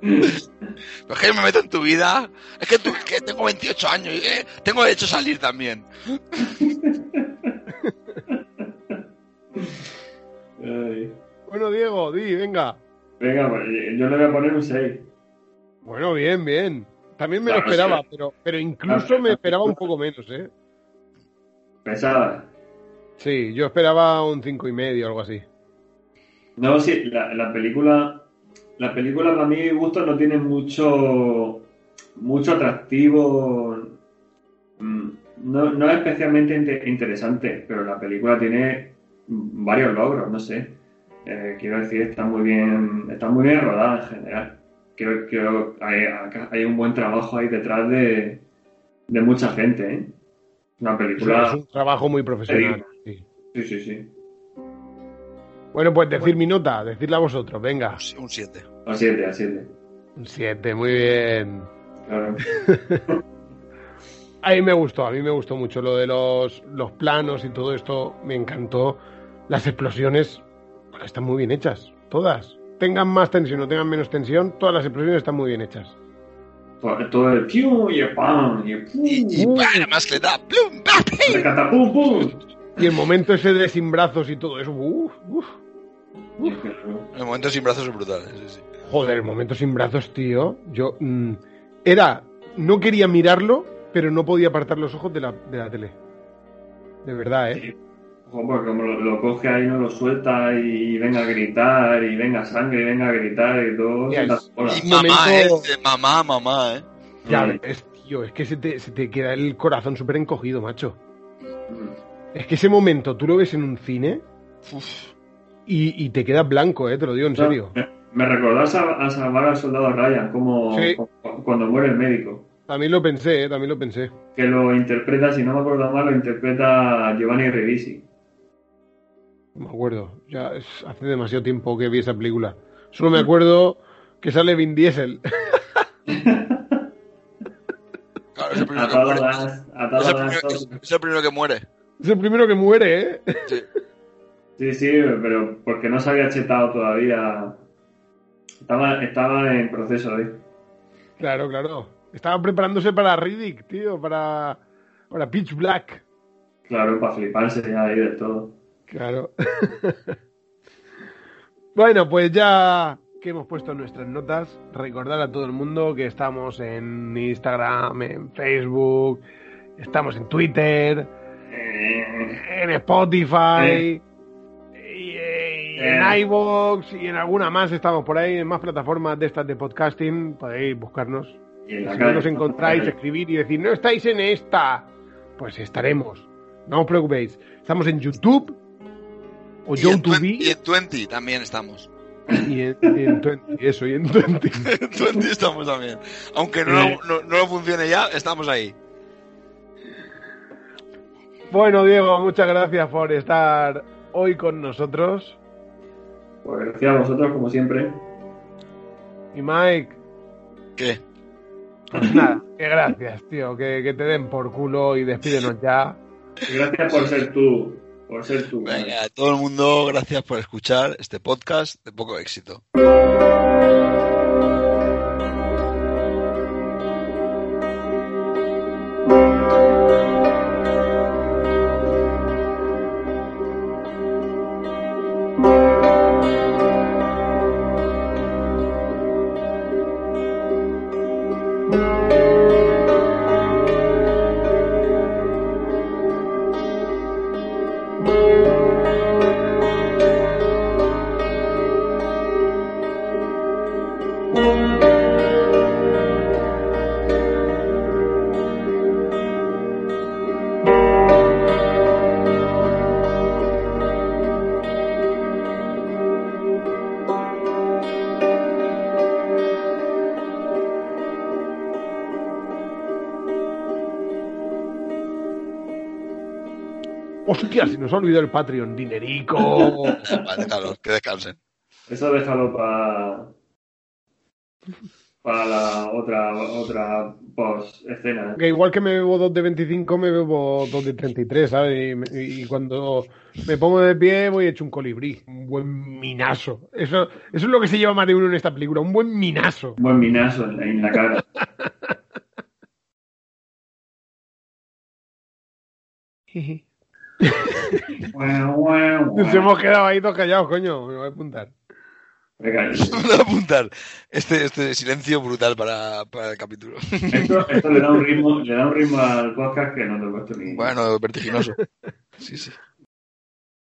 B: Pero es que me meto en tu vida. Es que, tú- es que tengo 28 años y eh, tengo derecho a salir también.
C: Ay.
A: Bueno, Diego, di, venga.
C: Venga, pues, yo le voy a poner un 6.
A: Bueno, bien, bien. También me lo esperaba,
C: sí.
A: pero, pero incluso
C: Claro,
A: me esperaba un poco menos, ¿eh?
C: Pesada.
A: Sí, yo esperaba un cinco y medio algo así.
C: No, sí, la, la película. La película, para mi gusto, no tiene mucho. Mucho atractivo. Mm, No, no es especialmente inte- interesante, pero la película tiene varios logros, no sé. Eh, quiero decir, está muy bien. Está muy bien rodada en general. Creo que hay, un buen trabajo ahí detrás de, de mucha gente, ¿eh? Una
A: Es,
C: película.
A: es un trabajo muy profesional. sí.
C: Sí, sí, sí.
A: Bueno, pues decir mi nota, decirla a vosotros, venga.
B: Un 7.
C: A 7, a 7.
A: Un 7, muy bien.
C: Claro.
A: A mí me gustó, a mí me gustó mucho lo de los, los planos y todo esto, me encantó. Las explosiones están muy bien hechas, todas. Tengan más tensión o tengan menos tensión, todas las explosiones están muy bien hechas.
C: Todo, el piu y el pam y el pum.
B: Y, y para más le da. ¡plum! ¡pa!
C: El catapum, pum.
A: Y el momento ese de sin brazos y todo eso, uf, uf.
B: El momento sin brazos es brutal. Sí, sí.
A: Joder, el momento sin brazos, tío. Yo mm, era, no quería mirarlo, pero no podía apartar los ojos de la, de la tele. De verdad, ¿eh?
C: Porque como lo, lo coge ahí, no lo suelta y venga a gritar, y venga sangre, y venga a gritar, y todo.
A: Es-.
B: Y mamá,
A: momento-
B: eh, mamá, mamá, ¿eh?
A: Ya
C: Mm.
A: ves, tío, es que se te, se te queda el corazón súper encogido, macho.
C: Mm.
A: Es que ese momento tú lo ves en un cine y, y te quedas blanco, ¿eh? Te lo digo en serio.
C: Me, me recordó a, a salvar al soldado Ryan, como
A: Sí.
C: como cuando muere el médico.
A: También lo pensé, ¿eh? También lo pensé.
C: Que lo interpreta, si no me acuerdo mal, lo interpreta Giovanni Ribisi.
A: No me acuerdo. Ya es, hace demasiado tiempo que vi esa película. Solo me acuerdo que sale Vin Diesel.
B: Claro, es el primero
C: A
B: que muere.
C: las.
B: Es el, primero,
C: cosas.
B: es el primero que muere.
A: Es el primero que muere, ¿eh?
B: Sí.
C: Sí, sí, pero porque no se había chetado todavía. Estaba, estaba en proceso ahí.
A: Claro, claro. Estaba preparándose para Riddick, tío, para, para Pitch Black.
C: Claro, para fliparse ya ahí del todo.
A: Claro. bueno, pues ya que hemos puesto nuestras notas, recordar a todo el mundo que estamos en Instagram, en Facebook, estamos en Twitter,
C: Eh,
A: en Spotify,
C: Eh.
A: y, eh, en iVoox y en alguna más estamos por ahí, en más plataformas de estas de podcasting, podéis buscarnos.
C: y en
A: Si no nos encontráis,
C: en
A: escribir y decir, no estáis en esta, pues estaremos. No os preocupéis. Estamos en YouTube o
B: Y en,
A: YouTube
B: Twen- y en 20 también estamos.
A: y en, y en 20, eso, y en 20.
B: En 20 estamos también. Aunque no,
C: Eh.
B: no, no lo funcione ya, estamos ahí.
A: Bueno, Diego, muchas gracias por estar hoy con nosotros.
C: Pues gracias a vosotros, como siempre.
A: Y Mike,
B: ¿Qué?
A: pues nada, que gracias, tío, que, que te den por culo y despídenos ya.
C: Gracias por ser tú. Por ser tú.
B: Venga, a todo el mundo, gracias por escuchar este podcast de poco éxito.
A: Olvidado el Patreon, dinerico.
B: Vale, déjalo, que descansen.
C: Eso déjalo para. para la otra, otra post escena.
A: Que igual que me bebo dos de 25, me bebo dos de 33, ¿sabes? Y cuando me pongo de pie voy hecho un colibrí. Un buen minazo. Eso, eso es lo que se lleva más de uno en esta película. Un buen minazo.
C: Un buen minazo en, en la cara. Guau, guau.
A: Nos hemos quedado ahí todos callados, coño. Me voy a apuntar.
C: Venga,
B: Voy a apuntar este, este silencio brutal para, para el capítulo.
C: Esto, esto le da un ritmo, le da un ritmo al podcast que no te puesto ni.
B: Bueno, vertiginoso. Sí, sí.